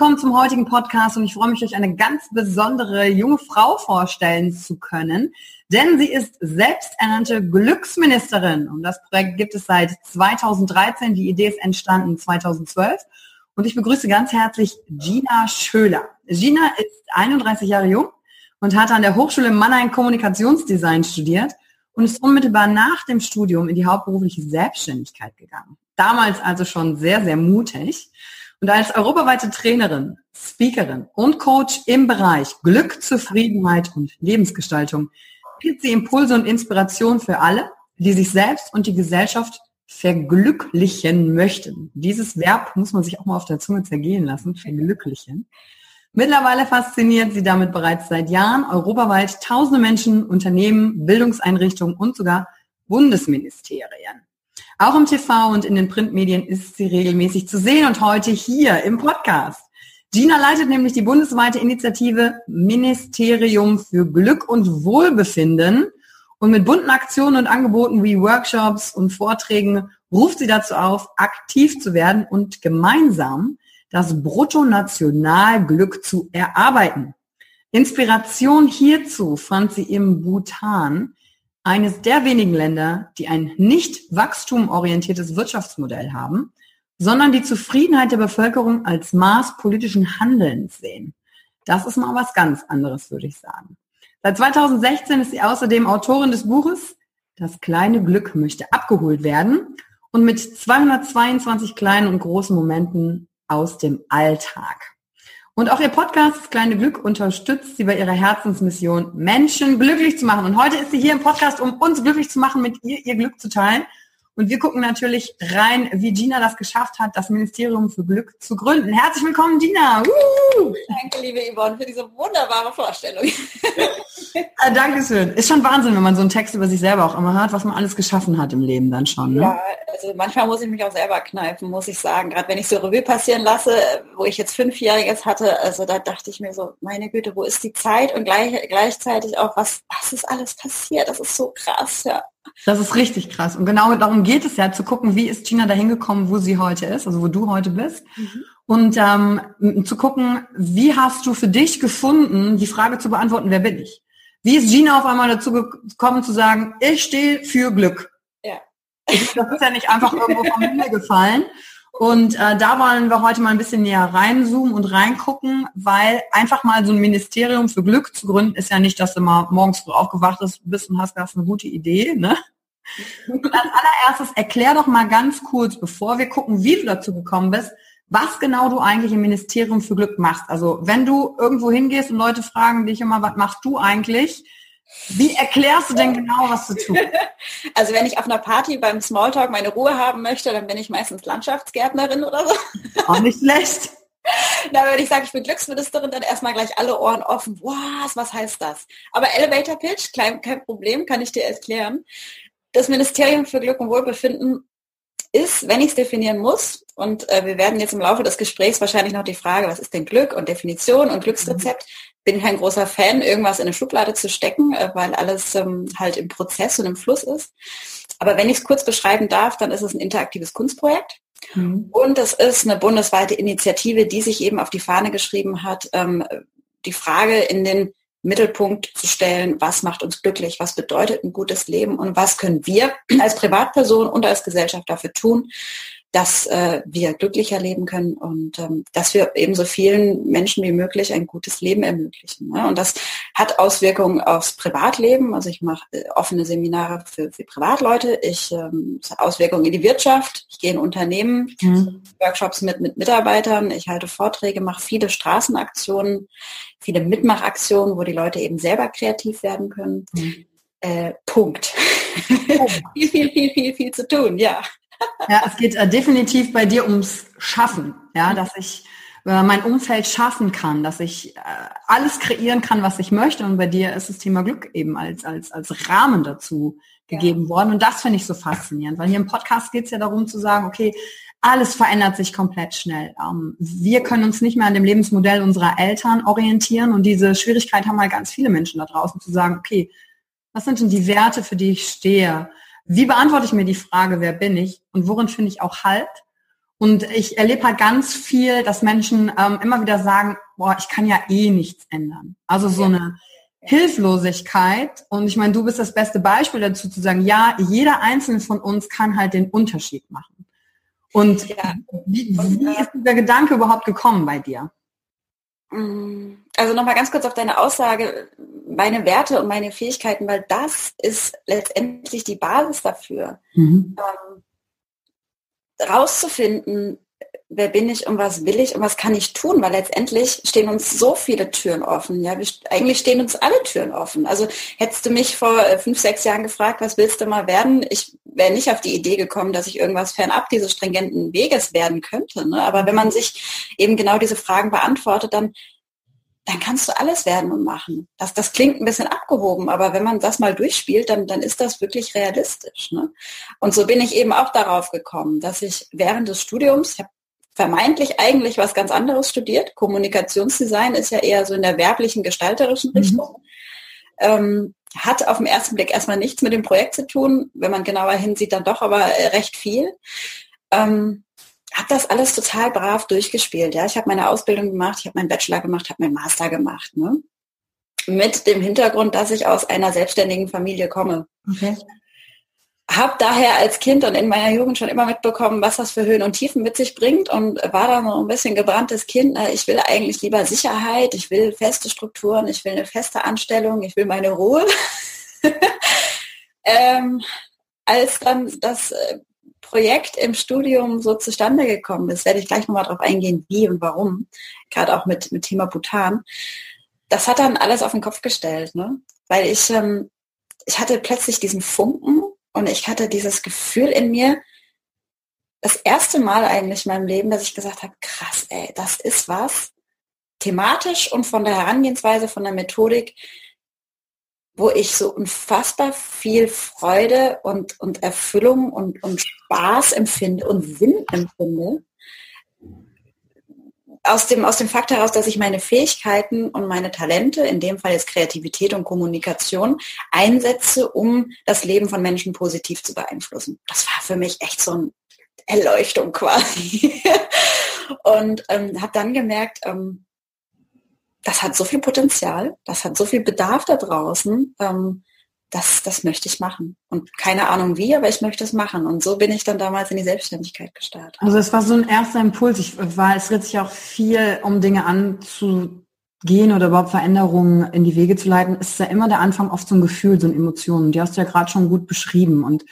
Willkommen zum heutigen Podcast und ich freue mich, euch eine ganz besondere junge Frau vorstellen zu können, denn sie ist selbsternannte Glücksministerin und das Projekt gibt es seit 2013. Die Idee ist entstanden 2012 und ich begrüße ganz herzlich Gina Schöler. Gina ist 31 Jahre jung und hat an der Hochschule Mannheim Kommunikationsdesign studiert und ist unmittelbar nach dem Studium in die hauptberufliche Selbstständigkeit gegangen. Damals also schon sehr, sehr mutig. Und als europaweite Trainerin, Speakerin und Coach im Bereich Glück, Zufriedenheit und Lebensgestaltung bietet sie Impulse und Inspiration für alle, die sich selbst und die Gesellschaft verglücklichen möchten. Dieses Verb muss man sich auch mal auf der Zunge zergehen lassen, verglücklichen. Mittlerweile fasziniert sie damit bereits seit Jahren europaweit tausende Menschen, Unternehmen, Bildungseinrichtungen und sogar Bundesministerien. Auch im TV und in den Printmedien ist sie regelmäßig zu sehen und heute hier im Podcast. Gina leitet nämlich die bundesweite Initiative Ministerium für Glück und Wohlbefinden und mit bunten Aktionen und Angeboten wie Workshops und Vorträgen ruft sie dazu auf, aktiv zu werden und gemeinsam das Bruttonationalglück zu erarbeiten. Inspiration hierzu fand sie im Bhutan, eines der wenigen Länder, die ein nicht wachstumorientiertes Wirtschaftsmodell haben, sondern die Zufriedenheit der Bevölkerung als Maß politischen Handelns sehen. Das ist mal was ganz anderes, würde ich sagen. Seit 2016 ist sie außerdem Autorin des Buches Das kleine Glück möchte abgeholt werden und mit 222 kleinen und großen Momenten aus dem Alltag. Und auch ihr Podcast das Kleine Glück unterstützt sie bei ihrer Herzensmission, Menschen glücklich zu machen. Und heute ist sie hier im Podcast, um uns glücklich zu machen, mit ihr ihr Glück zu teilen. Und wir gucken natürlich rein, wie Gina das geschafft hat, das Ministerium für Glück zu gründen. Herzlich willkommen, Gina. Uh! Danke, liebe Yvonne, für diese wunderbare Vorstellung. ah, Dankeschön. Ist schon Wahnsinn, wenn man so einen Text über sich selber auch immer hört, was man alles geschaffen hat im Leben dann schon. Ne? Ja, also manchmal muss ich mich auch selber kneifen, muss ich sagen. Gerade wenn ich so Revue passieren lasse, wo ich jetzt Fünfjähriges hatte, also da dachte ich mir so, meine Güte, wo ist die Zeit? Und gleich, gleichzeitig auch, was, was ist alles passiert? Das ist so krass, ja. Das ist richtig krass. Und genau darum geht es ja, zu gucken, wie ist Gina dahin gekommen, wo sie heute ist, also wo du heute bist. Mhm. Und ähm, zu gucken, wie hast du für dich gefunden, die Frage zu beantworten, wer bin ich? Wie ist Gina auf einmal dazu gekommen zu sagen, ich stehe für Glück? Ja. Das ist ja nicht einfach irgendwo vom Himmel gefallen. Und äh, da wollen wir heute mal ein bisschen näher reinzoomen und reingucken, weil einfach mal so ein Ministerium für Glück zu gründen, ist ja nicht, dass du mal morgens früh aufgewacht bist und hast, das eine gute Idee. Ne? Und als allererstes erklär doch mal ganz kurz, bevor wir gucken, wie du dazu gekommen bist, was genau du eigentlich im Ministerium für Glück machst. Also wenn du irgendwo hingehst und Leute fragen dich immer, was machst du eigentlich? Wie erklärst du denn genau, was du tust? Also wenn ich auf einer Party beim Smalltalk meine Ruhe haben möchte, dann bin ich meistens Landschaftsgärtnerin oder so. Auch nicht schlecht. Na, wenn ich sage, ich bin Glücksministerin, dann erstmal gleich alle Ohren offen. Was, was heißt das? Aber Elevator Pitch, kein, kein Problem, kann ich dir erklären. Das Ministerium für Glück und Wohlbefinden ist, wenn ich es definieren muss, und äh, wir werden jetzt im Laufe des Gesprächs wahrscheinlich noch die Frage, was ist denn Glück und Definition und Glücksrezept, bin kein großer Fan, irgendwas in eine Schublade zu stecken, äh, weil alles ähm, halt im Prozess und im Fluss ist. Aber wenn ich es kurz beschreiben darf, dann ist es ein interaktives Kunstprojekt. Mhm. Und es ist eine bundesweite Initiative, die sich eben auf die Fahne geschrieben hat, ähm, die Frage in den Mittelpunkt zu stellen, was macht uns glücklich, was bedeutet ein gutes Leben und was können wir als Privatperson und als Gesellschaft dafür tun, dass äh, wir glücklicher leben können und ähm, dass wir eben so vielen Menschen wie möglich ein gutes Leben ermöglichen. Ne? Und das hat Auswirkungen aufs Privatleben. Also ich mache äh, offene Seminare für, für Privatleute. Ich ähm, es hat Auswirkungen in die Wirtschaft. Ich gehe in Unternehmen, mhm. Workshops mit, mit Mitarbeitern. Ich halte Vorträge, mache viele Straßenaktionen, viele Mitmachaktionen, wo die Leute eben selber kreativ werden können. Mhm. Äh, Punkt. Punkt. viel, viel, viel, viel, viel zu tun, ja. Ja, es geht äh, definitiv bei dir ums Schaffen, ja, mhm. dass ich äh, mein Umfeld schaffen kann, dass ich äh, alles kreieren kann, was ich möchte. Und bei dir ist das Thema Glück eben als, als, als Rahmen dazu gegeben ja. worden. Und das finde ich so faszinierend, weil hier im Podcast geht es ja darum zu sagen, okay, alles verändert sich komplett schnell. Ähm, wir können uns nicht mehr an dem Lebensmodell unserer Eltern orientieren und diese Schwierigkeit haben halt ganz viele Menschen da draußen zu sagen, okay, was sind denn die Werte, für die ich stehe? Wie beantworte ich mir die Frage, wer bin ich und worin finde ich auch Halt? Und ich erlebe halt ganz viel, dass Menschen ähm, immer wieder sagen, boah, ich kann ja eh nichts ändern. Also so eine Hilflosigkeit. Und ich meine, du bist das beste Beispiel dazu zu sagen, ja, jeder einzelne von uns kann halt den Unterschied machen. Und ja. wie, wie ist dieser Gedanke überhaupt gekommen bei dir? Also nochmal ganz kurz auf deine Aussage, meine Werte und meine Fähigkeiten, weil das ist letztendlich die Basis dafür. Mhm. Ähm, rauszufinden, wer bin ich und was will ich und was kann ich tun, weil letztendlich stehen uns so viele Türen offen. Ja, wir, eigentlich stehen uns alle Türen offen. Also hättest du mich vor äh, fünf, sechs Jahren gefragt, was willst du mal werden? Ich wäre nicht auf die Idee gekommen, dass ich irgendwas fernab dieses stringenten Weges werden könnte. Ne? Aber wenn man sich eben genau diese Fragen beantwortet, dann dann kannst du alles werden und machen. Das, das klingt ein bisschen abgehoben, aber wenn man das mal durchspielt, dann, dann ist das wirklich realistisch. Ne? Und so bin ich eben auch darauf gekommen, dass ich während des Studiums, ich habe vermeintlich eigentlich was ganz anderes studiert. Kommunikationsdesign ist ja eher so in der werblichen, gestalterischen mhm. Richtung. Mhm. Ähm, hat auf den ersten Blick erstmal nichts mit dem Projekt zu tun. Wenn man genauer hinsieht, dann doch aber äh, recht viel. Ähm, habe das alles total brav durchgespielt. Ja, ich habe meine Ausbildung gemacht, ich habe meinen Bachelor gemacht, habe meinen Master gemacht. Ne? Mit dem Hintergrund, dass ich aus einer selbstständigen Familie komme. Okay habe daher als Kind und in meiner Jugend schon immer mitbekommen, was das für Höhen und Tiefen mit sich bringt und war dann so ein bisschen gebranntes Kind. Ich will eigentlich lieber Sicherheit, ich will feste Strukturen, ich will eine feste Anstellung, ich will meine Ruhe. ähm, als dann das äh, Projekt im Studium so zustande gekommen ist, werde ich gleich nochmal drauf eingehen, wie und warum, gerade auch mit, mit Thema Bhutan. Das hat dann alles auf den Kopf gestellt, ne? weil ich, ähm, ich hatte plötzlich diesen Funken und ich hatte dieses Gefühl in mir, das erste Mal eigentlich in meinem Leben, dass ich gesagt habe, krass, ey, das ist was, thematisch und von der Herangehensweise, von der Methodik, wo ich so unfassbar viel Freude und, und Erfüllung und, und Spaß empfinde und Sinn empfinde, aus dem, aus dem Fakt heraus, dass ich meine Fähigkeiten und meine Talente, in dem Fall jetzt Kreativität und Kommunikation, einsetze, um das Leben von Menschen positiv zu beeinflussen. Das war für mich echt so eine Erleuchtung quasi. und ähm, habe dann gemerkt, ähm, das hat so viel Potenzial, das hat so viel Bedarf da draußen. Ähm, das, das möchte ich machen. Und keine Ahnung wie, aber ich möchte es machen. Und so bin ich dann damals in die Selbstständigkeit gestartet. Also es war so ein erster Impuls. Ich war, es dreht sich auch viel um Dinge anzugehen oder überhaupt Veränderungen in die Wege zu leiten. Es ist ja immer der Anfang oft so ein Gefühl, so eine Emotion. Die hast du ja gerade schon gut beschrieben. Und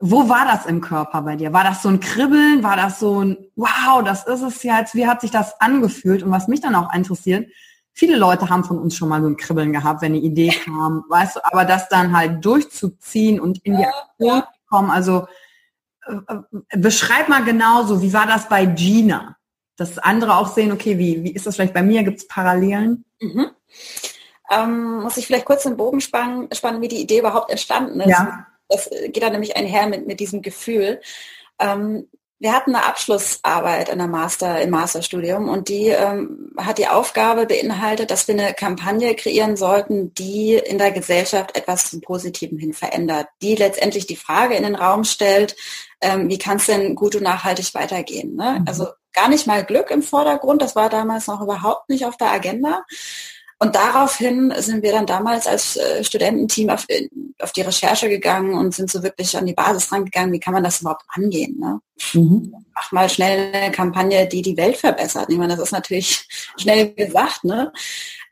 wo war das im Körper bei dir? War das so ein Kribbeln? War das so ein, wow, das ist es jetzt? Wie hat sich das angefühlt? Und was mich dann auch interessiert, viele Leute haben von uns schon mal so ein Kribbeln gehabt, wenn eine Idee kam, weißt du, aber das dann halt durchzuziehen und in die Aktion zu kommen, also äh, äh, beschreib mal genauso, wie war das bei Gina? Dass andere auch sehen, okay, wie, wie ist das vielleicht bei mir? Gibt es Parallelen? Mhm. Ähm, muss ich vielleicht kurz den Bogen spannen, spannen, wie die Idee überhaupt entstanden ist. Ja. Das geht dann nämlich einher mit, mit diesem Gefühl. Ähm, wir hatten eine Abschlussarbeit in der Master, im Masterstudium und die ähm, hat die Aufgabe beinhaltet, dass wir eine Kampagne kreieren sollten, die in der Gesellschaft etwas zum Positiven hin verändert, die letztendlich die Frage in den Raum stellt, ähm, wie kann es denn gut und nachhaltig weitergehen? Ne? Mhm. Also gar nicht mal Glück im Vordergrund, das war damals noch überhaupt nicht auf der Agenda, und daraufhin sind wir dann damals als äh, Studententeam auf, äh, auf, die Recherche gegangen und sind so wirklich an die Basis rangegangen, wie kann man das überhaupt angehen. Ne? Mhm. Mach mal schnell eine Kampagne, die die Welt verbessert. Ich meine, das ist natürlich schnell gesagt. Ne?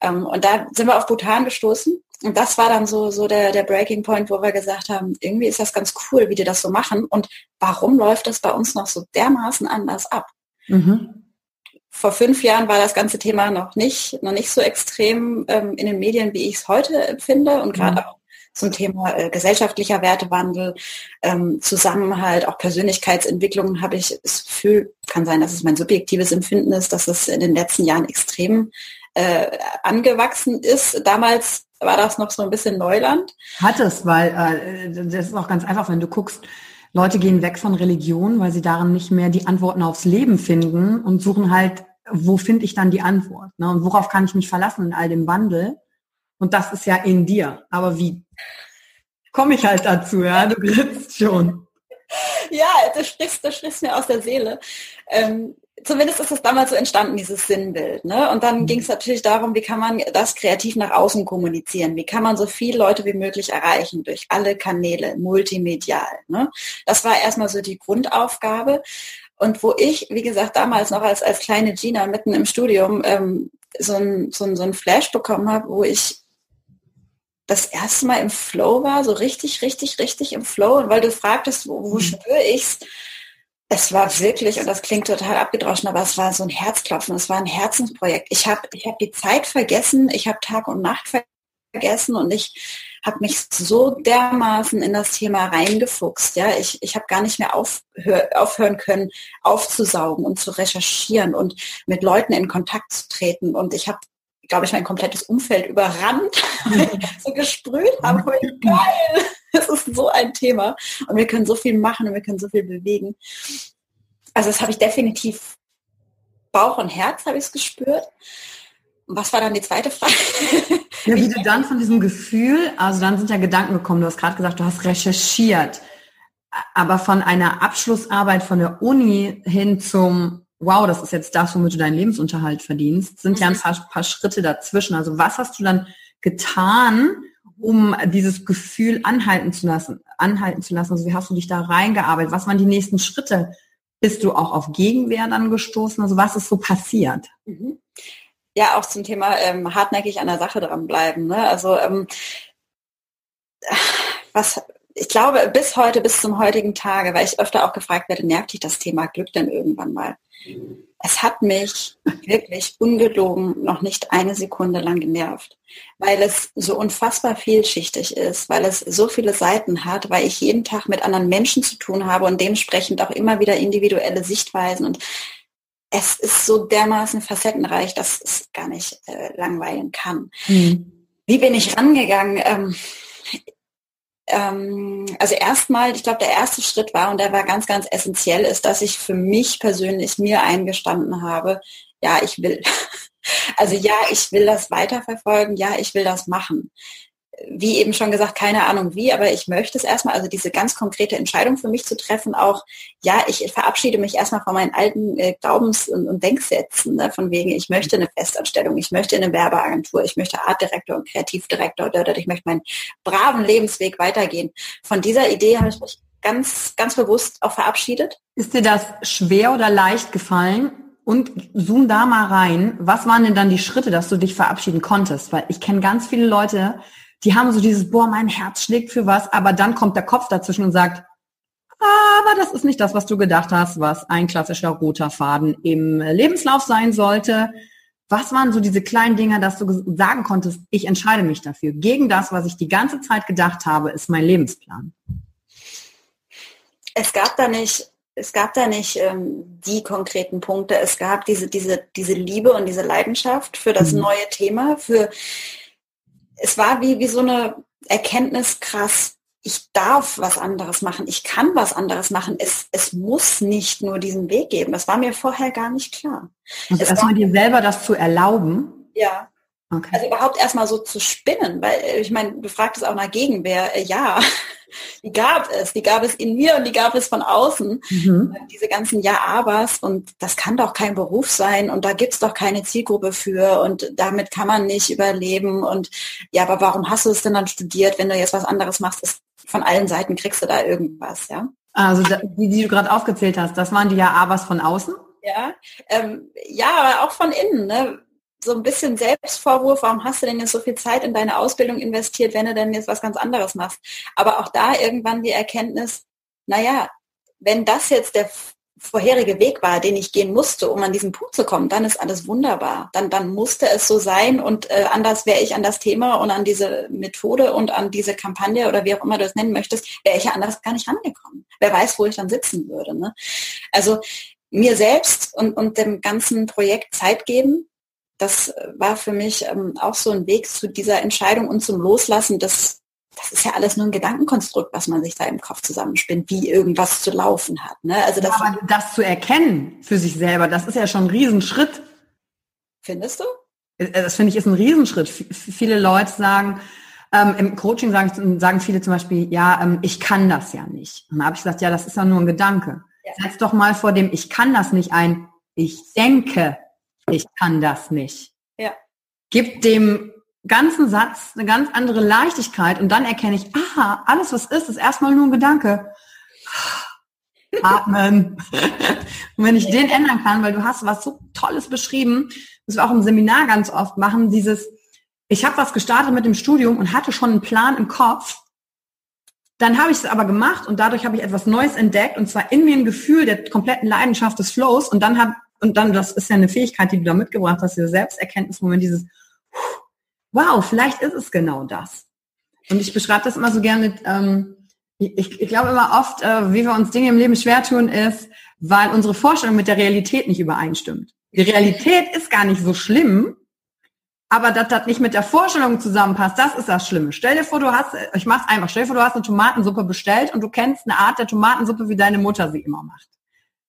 Ähm, und da sind wir auf Bhutan gestoßen. Und das war dann so, so der, der Breaking Point, wo wir gesagt haben, irgendwie ist das ganz cool, wie die das so machen. Und warum läuft das bei uns noch so dermaßen anders ab? Mhm vor fünf Jahren war das ganze Thema noch nicht, noch nicht so extrem ähm, in den Medien, wie ich es heute empfinde und gerade mhm. auch zum Thema äh, gesellschaftlicher Wertewandel, ähm, Zusammenhalt, auch Persönlichkeitsentwicklung habe ich das Gefühl, kann sein, dass es mein subjektives Empfinden ist, dass es in den letzten Jahren extrem äh, angewachsen ist. Damals war das noch so ein bisschen Neuland. Hat es, weil äh, das ist auch ganz einfach, wenn du guckst, Leute gehen weg von Religion, weil sie darin nicht mehr die Antworten aufs Leben finden und suchen halt, wo finde ich dann die Antwort? Ne? Und worauf kann ich mich verlassen in all dem Wandel? Und das ist ja in dir. Aber wie komme ich halt dazu? Ja, du grinst schon. Ja, du sprichst, du sprichst mir aus der Seele. Ähm, zumindest ist es damals so entstanden, dieses Sinnbild. Ne? Und dann mhm. ging es natürlich darum, wie kann man das kreativ nach außen kommunizieren? Wie kann man so viele Leute wie möglich erreichen durch alle Kanäle, multimedial? Ne? Das war erstmal so die Grundaufgabe. Und wo ich, wie gesagt, damals noch als, als kleine Gina mitten im Studium ähm, so, ein, so, ein, so ein Flash bekommen habe, wo ich das erste Mal im Flow war, so richtig, richtig, richtig im Flow. Und weil du fragtest, wo, wo mhm. spüre ich's? Es war wirklich, und das klingt total abgedroschen, aber es war so ein Herzklopfen, es war ein Herzensprojekt. Ich habe ich hab die Zeit vergessen, ich habe Tag und Nacht vergessen und ich habe mich so dermaßen in das Thema reingefuchst. Ja, ich, ich habe gar nicht mehr aufhör, aufhören können, aufzusaugen und zu recherchieren und mit Leuten in Kontakt zu treten. Und ich habe, glaube ich, mein komplettes Umfeld überrannt, so gesprüht habe. Geil! Das ist so ein Thema. Und wir können so viel machen und wir können so viel bewegen. Also das habe ich definitiv Bauch und Herz habe ich es gespürt. Und was war dann die zweite Frage? Ja, wie du dann von diesem Gefühl, also dann sind ja Gedanken gekommen, du hast gerade gesagt, du hast recherchiert, aber von einer Abschlussarbeit von der Uni hin zum, wow, das ist jetzt das, womit du deinen Lebensunterhalt verdienst, sind ja ein paar, paar Schritte dazwischen. Also was hast du dann getan, um dieses Gefühl anhalten zu lassen, anhalten zu lassen? Also wie hast du dich da reingearbeitet? Was waren die nächsten Schritte? Bist du auch auf Gegenwehr dann gestoßen? Also was ist so passiert? Mhm. Ja, auch zum Thema ähm, hartnäckig an der Sache dranbleiben. Ne? Also ähm, was ich glaube, bis heute, bis zum heutigen Tage, weil ich öfter auch gefragt werde, nervt dich das Thema Glück denn irgendwann mal? Es hat mich wirklich ungelogen noch nicht eine Sekunde lang genervt, weil es so unfassbar vielschichtig ist, weil es so viele Seiten hat, weil ich jeden Tag mit anderen Menschen zu tun habe und dementsprechend auch immer wieder individuelle Sichtweisen und es ist so dermaßen facettenreich, dass es gar nicht äh, langweilen kann. Mhm. Wie bin ich rangegangen? Ähm, also erstmal, ich glaube, der erste Schritt war, und der war ganz, ganz essentiell, ist, dass ich für mich persönlich mir eingestanden habe, ja, ich will. Also ja, ich will das weiterverfolgen, ja, ich will das machen. Wie eben schon gesagt, keine Ahnung wie, aber ich möchte es erstmal, also diese ganz konkrete Entscheidung für mich zu treffen, auch, ja, ich verabschiede mich erstmal von meinen alten äh, Glaubens- und, und Denksätzen, ne, von wegen, ich möchte eine Festanstellung, ich möchte eine Werbeagentur, ich möchte Artdirektor und Kreativdirektor, oder ich möchte meinen braven Lebensweg weitergehen. Von dieser Idee habe ich mich ganz, ganz bewusst auch verabschiedet. Ist dir das schwer oder leicht gefallen? Und zoom da mal rein. Was waren denn dann die Schritte, dass du dich verabschieden konntest? Weil ich kenne ganz viele Leute, die haben so dieses, boah, mein Herz schlägt für was, aber dann kommt der Kopf dazwischen und sagt, aber das ist nicht das, was du gedacht hast, was ein klassischer roter Faden im Lebenslauf sein sollte. Was waren so diese kleinen Dinge, dass du sagen konntest, ich entscheide mich dafür? Gegen das, was ich die ganze Zeit gedacht habe, ist mein Lebensplan. Es gab da nicht, es gab da nicht ähm, die konkreten Punkte. Es gab diese, diese, diese Liebe und diese Leidenschaft für das mhm. neue Thema, für es war wie, wie so eine Erkenntnis, krass, ich darf was anderes machen, ich kann was anderes machen. Es, es muss nicht nur diesen Weg geben. Das war mir vorher gar nicht klar. Also erstmal dir selber das zu erlauben. Ja. Okay. Also überhaupt erstmal so zu spinnen, weil äh, ich meine, du fragtest auch nach Gegenwehr. Äh, ja, die gab es. Die gab es in mir und die gab es von außen. Mhm. Diese ganzen Ja-Abers und das kann doch kein Beruf sein und da gibt es doch keine Zielgruppe für und damit kann man nicht überleben. Und ja, aber warum hast du es denn dann studiert, wenn du jetzt was anderes machst? Ist, von allen Seiten kriegst du da irgendwas, ja? Also die, die du gerade aufgezählt hast, das waren die Ja-Abers von außen? Ja, ähm, ja, aber auch von innen. Ne? So ein bisschen Selbstvorwurf, warum hast du denn jetzt so viel Zeit in deine Ausbildung investiert, wenn du denn jetzt was ganz anderes machst? Aber auch da irgendwann die Erkenntnis, naja, wenn das jetzt der vorherige Weg war, den ich gehen musste, um an diesen Punkt zu kommen, dann ist alles wunderbar. Dann, dann musste es so sein und äh, anders wäre ich an das Thema und an diese Methode und an diese Kampagne oder wie auch immer du es nennen möchtest, wäre ich ja anders gar nicht rangekommen. Wer weiß, wo ich dann sitzen würde. Ne? Also mir selbst und, und dem ganzen Projekt Zeit geben, das war für mich ähm, auch so ein Weg zu dieser Entscheidung und zum Loslassen. Das, das ist ja alles nur ein Gedankenkonstrukt, was man sich da im Kopf zusammenspinnt, wie irgendwas zu laufen hat. Ne? Also das, ja, aber das zu erkennen für sich selber, das ist ja schon ein Riesenschritt. Findest du? Äh, das finde ich ist ein Riesenschritt. Viele Leute sagen, ähm, im Coaching sagen, sagen viele zum Beispiel, ja, ähm, ich kann das ja nicht. Und dann habe ich gesagt, ja, das ist ja nur ein Gedanke. Ja. Setz doch mal vor dem, ich kann das nicht ein, ich denke, ich kann das nicht. Ja. Gibt dem ganzen Satz eine ganz andere Leichtigkeit und dann erkenne ich, aha, alles was ist, ist erstmal nur ein Gedanke. Atmen. und wenn ich den ändern kann, weil du hast was so Tolles beschrieben, das wir auch im Seminar ganz oft machen, dieses, ich habe was gestartet mit dem Studium und hatte schon einen Plan im Kopf, dann habe ich es aber gemacht und dadurch habe ich etwas Neues entdeckt und zwar in mir ein Gefühl der kompletten Leidenschaft des Flows und dann habe und dann, das ist ja eine Fähigkeit, die du da mitgebracht hast, diese Selbsterkenntnismoment, dieses, wow, vielleicht ist es genau das. Und ich beschreibe das immer so gerne ähm, ich, ich glaube immer oft, äh, wie wir uns Dinge im Leben schwer tun, ist, weil unsere Vorstellung mit der Realität nicht übereinstimmt. Die Realität ist gar nicht so schlimm, aber dass das nicht mit der Vorstellung zusammenpasst, das ist das Schlimme. Stell dir vor, du hast, ich mach's einfach, stell dir vor, du hast eine Tomatensuppe bestellt und du kennst eine Art der Tomatensuppe, wie deine Mutter sie immer macht.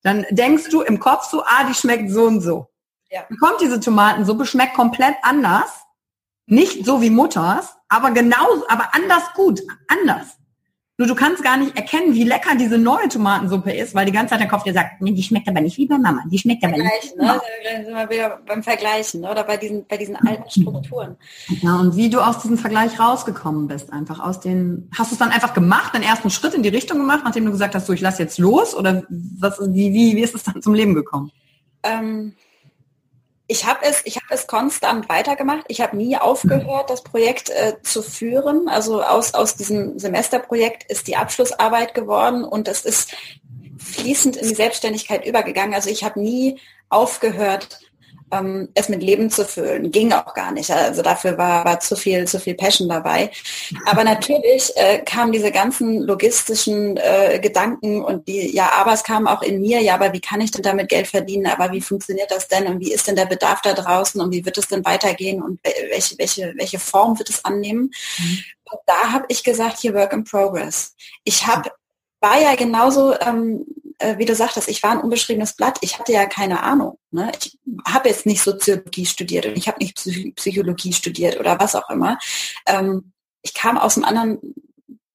Dann denkst du im Kopf so, ah, die schmeckt so und so. Ja. Dann kommt diese Tomatensuppe, schmeckt komplett anders. Nicht so wie Mutters, aber genauso, aber anders gut, anders. Nur du kannst gar nicht erkennen, wie lecker diese neue Tomatensuppe ist, weil die ganze Zeit der Kopf dir sagt, nee, die schmeckt aber nicht wie bei Mama, die schmeckt aber nicht. Ne? Dann sind wir wieder beim Vergleichen, ne? oder bei diesen, bei diesen alten Strukturen. Ja, und wie du aus diesem Vergleich rausgekommen bist, einfach aus den, hast du es dann einfach gemacht, den ersten Schritt in die Richtung gemacht, nachdem du gesagt hast, so, ich lass jetzt los, oder was, wie, wie, wie ist es dann zum Leben gekommen? Ähm, ich habe es, ich habe es konstant weitergemacht. Ich habe nie aufgehört, das Projekt äh, zu führen. Also aus, aus diesem Semesterprojekt ist die Abschlussarbeit geworden und es ist fließend in die Selbstständigkeit übergegangen. Also ich habe nie aufgehört, ähm, es mit Leben zu füllen. Ging auch gar nicht. Also dafür war, war zu viel, zu viel Passion dabei. Aber natürlich äh, kamen diese ganzen logistischen äh, Gedanken und die, ja, aber es kam auch in mir, ja, aber wie kann ich denn damit Geld verdienen? Aber wie funktioniert das denn? Und wie ist denn der Bedarf da draußen? Und wie wird es denn weitergehen? Und welche, welche, welche Form wird es annehmen? Mhm. Und da habe ich gesagt, hier Work in Progress. Ich habe war ja genauso ähm, äh, wie du sagtest, ich war ein unbeschriebenes Blatt. Ich hatte ja keine Ahnung. Ne? Ich habe jetzt nicht Soziologie studiert und ich habe nicht Psychologie studiert oder was auch immer. Ähm, ich kam aus einem anderen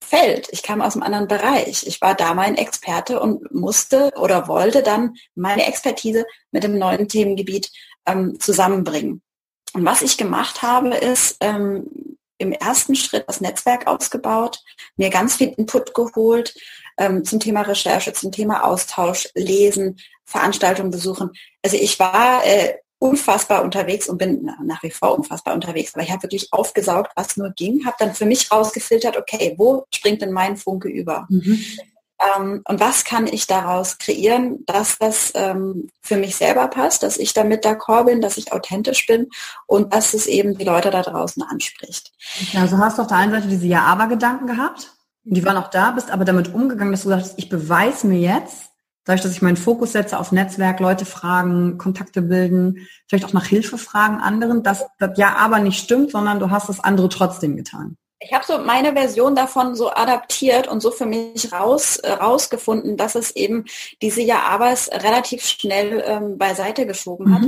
Feld, ich kam aus einem anderen Bereich. Ich war da mein Experte und musste oder wollte dann meine Expertise mit dem neuen Themengebiet ähm, zusammenbringen. Und was ich gemacht habe, ist ähm, im ersten Schritt das Netzwerk ausgebaut, mir ganz viel Input geholt ähm, zum Thema Recherche, zum Thema Austausch, Lesen, Veranstaltungen besuchen. Also ich war äh, unfassbar unterwegs und bin nach wie vor unfassbar unterwegs. Aber ich habe wirklich aufgesaugt, was nur ging, habe dann für mich rausgefiltert, okay, wo springt denn mein Funke über? Mhm. Ähm, und was kann ich daraus kreieren, dass das ähm, für mich selber passt, dass ich damit d'accord bin, dass ich authentisch bin und dass es eben die Leute da draußen anspricht. Also hast du auf der einen Seite diese Ja-Aber-Gedanken gehabt, die waren auch da, bist aber damit umgegangen, dass du sagst, ich beweise mir jetzt, Dadurch, dass ich meinen Fokus setze auf Netzwerk, Leute fragen, Kontakte bilden, vielleicht auch nach Hilfe fragen anderen, dass das ja aber nicht stimmt, sondern du hast das andere trotzdem getan. Ich habe so meine Version davon so adaptiert und so für mich raus äh, rausgefunden, dass es eben diese Ja-Abers relativ schnell ähm, beiseite geschoben hat.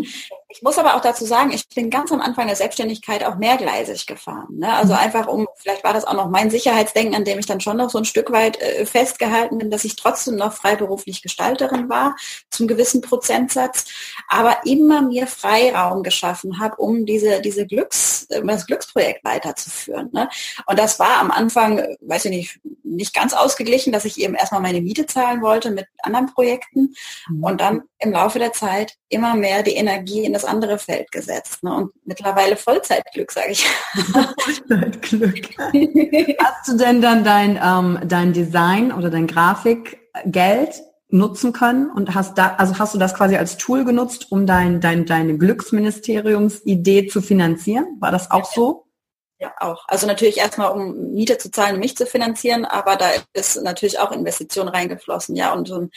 Ich muss aber auch dazu sagen, ich bin ganz am Anfang der Selbstständigkeit auch mehrgleisig gefahren. Ne? Also mhm. einfach um, vielleicht war das auch noch mein Sicherheitsdenken, an dem ich dann schon noch so ein Stück weit äh, festgehalten bin, dass ich trotzdem noch freiberuflich Gestalterin war, zum gewissen Prozentsatz, aber immer mir Freiraum geschaffen habe, um diese, diese Glücks, äh, das Glücksprojekt weiterzuführen. Ne? Und das war am Anfang, äh, weiß ich nicht, nicht ganz ausgeglichen, dass ich eben erstmal meine Miete zahlen wollte mit anderen Projekten mhm. und dann im Laufe der Zeit immer mehr die Energie in das andere Feld gesetzt. Ne? Und mittlerweile Vollzeitglück, sage ich. Vollzeitglück. Hast du denn dann dein, ähm, dein Design oder dein Grafikgeld nutzen können und hast da, also hast du das quasi als Tool genutzt, um dein, dein, deine Glücksministeriumsidee zu finanzieren? War das auch so? Ja, auch. Also natürlich erstmal, um Miete zu zahlen, mich zu finanzieren, aber da ist natürlich auch Investition reingeflossen, ja. Und so ein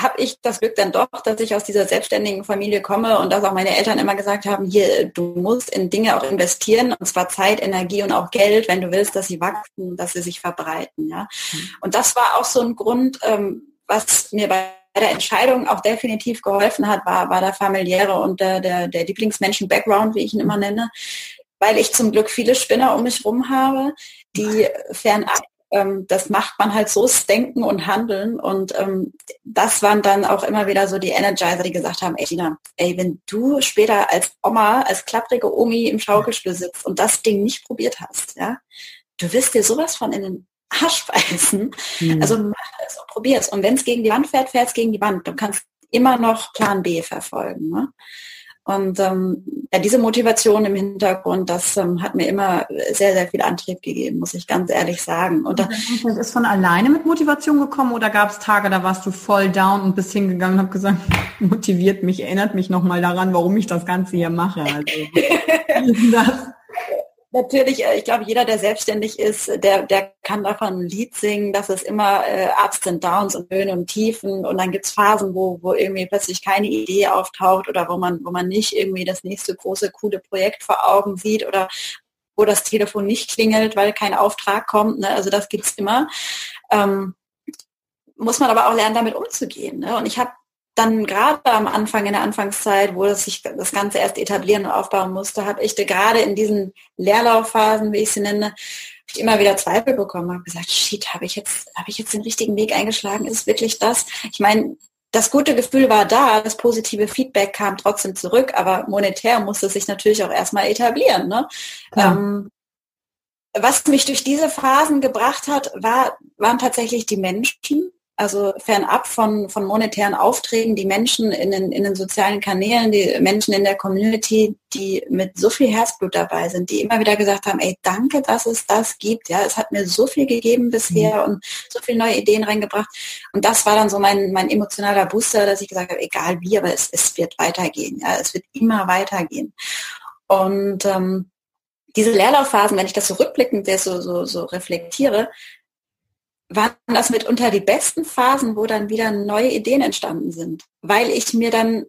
habe ich das Glück dann doch, dass ich aus dieser selbstständigen Familie komme und dass auch meine Eltern immer gesagt haben, hier, du musst in Dinge auch investieren, und zwar Zeit, Energie und auch Geld, wenn du willst, dass sie wachsen, dass sie sich verbreiten. Ja? Mhm. Und das war auch so ein Grund, ähm, was mir bei der Entscheidung auch definitiv geholfen hat, war, war der familiäre und der, der, der Lieblingsmenschen-Background, wie ich ihn immer nenne, weil ich zum Glück viele Spinner um mich herum habe, die fernab ähm, das macht man halt so Denken und Handeln. Und ähm, das waren dann auch immer wieder so die Energizer, die gesagt haben, ey Dina, ey, wenn du später als Oma, als klapprige Omi im Schaukelstuhl sitzt und das Ding nicht probiert hast, ja, du wirst dir sowas von in den Arsch beißen. Mhm. Also mach es und probier es. Und wenn es gegen die Wand fährt, fährt es gegen die Wand. Du kannst immer noch Plan B verfolgen. Ne? Und ähm, ja, diese Motivation im Hintergrund, das ähm, hat mir immer sehr, sehr viel Antrieb gegeben, muss ich ganz ehrlich sagen. Und das ist von alleine mit Motivation gekommen oder gab es Tage, da warst du voll down und bist hingegangen und hab gesagt, motiviert mich, erinnert mich nochmal daran, warum ich das Ganze hier mache. Also, das? Natürlich, äh, ich glaube, jeder, der selbstständig ist, der, der kann davon ein Lied singen, dass es immer äh, Ups und Downs und Höhen und Tiefen und dann gibt's Phasen, wo, wo irgendwie plötzlich keine Idee auftaucht oder wo man, wo man nicht irgendwie das nächste große, coole Projekt vor Augen sieht oder wo das Telefon nicht klingelt, weil kein Auftrag kommt. Ne? Also das gibt's immer. Ähm, muss man aber auch lernen, damit umzugehen. Ne? Und ich habe dann gerade am Anfang, in der Anfangszeit, wo das sich das Ganze erst etablieren und aufbauen musste, habe ich gerade in diesen Leerlaufphasen, wie ich sie nenne, ich immer wieder Zweifel bekommen, habe gesagt, shit, habe ich jetzt, habe ich jetzt den richtigen Weg eingeschlagen? Ist wirklich das? Ich meine, das gute Gefühl war da, das positive Feedback kam trotzdem zurück, aber monetär musste es sich natürlich auch erstmal etablieren. Ne? Ja. Ähm, was mich durch diese Phasen gebracht hat, war, waren tatsächlich die Menschen, also fernab von, von monetären Aufträgen, die Menschen in den, in den sozialen Kanälen, die Menschen in der Community, die mit so viel Herzblut dabei sind, die immer wieder gesagt haben, ey, danke, dass es das gibt. Ja, es hat mir so viel gegeben bisher mhm. und so viele neue Ideen reingebracht. Und das war dann so mein, mein emotionaler Booster, dass ich gesagt habe, egal wie, aber es, es wird weitergehen. Ja, es wird immer weitergehen. Und ähm, diese Leerlaufphasen, wenn ich das so rückblickend so, so, so reflektiere, waren das mitunter die besten Phasen, wo dann wieder neue Ideen entstanden sind. Weil ich mir dann,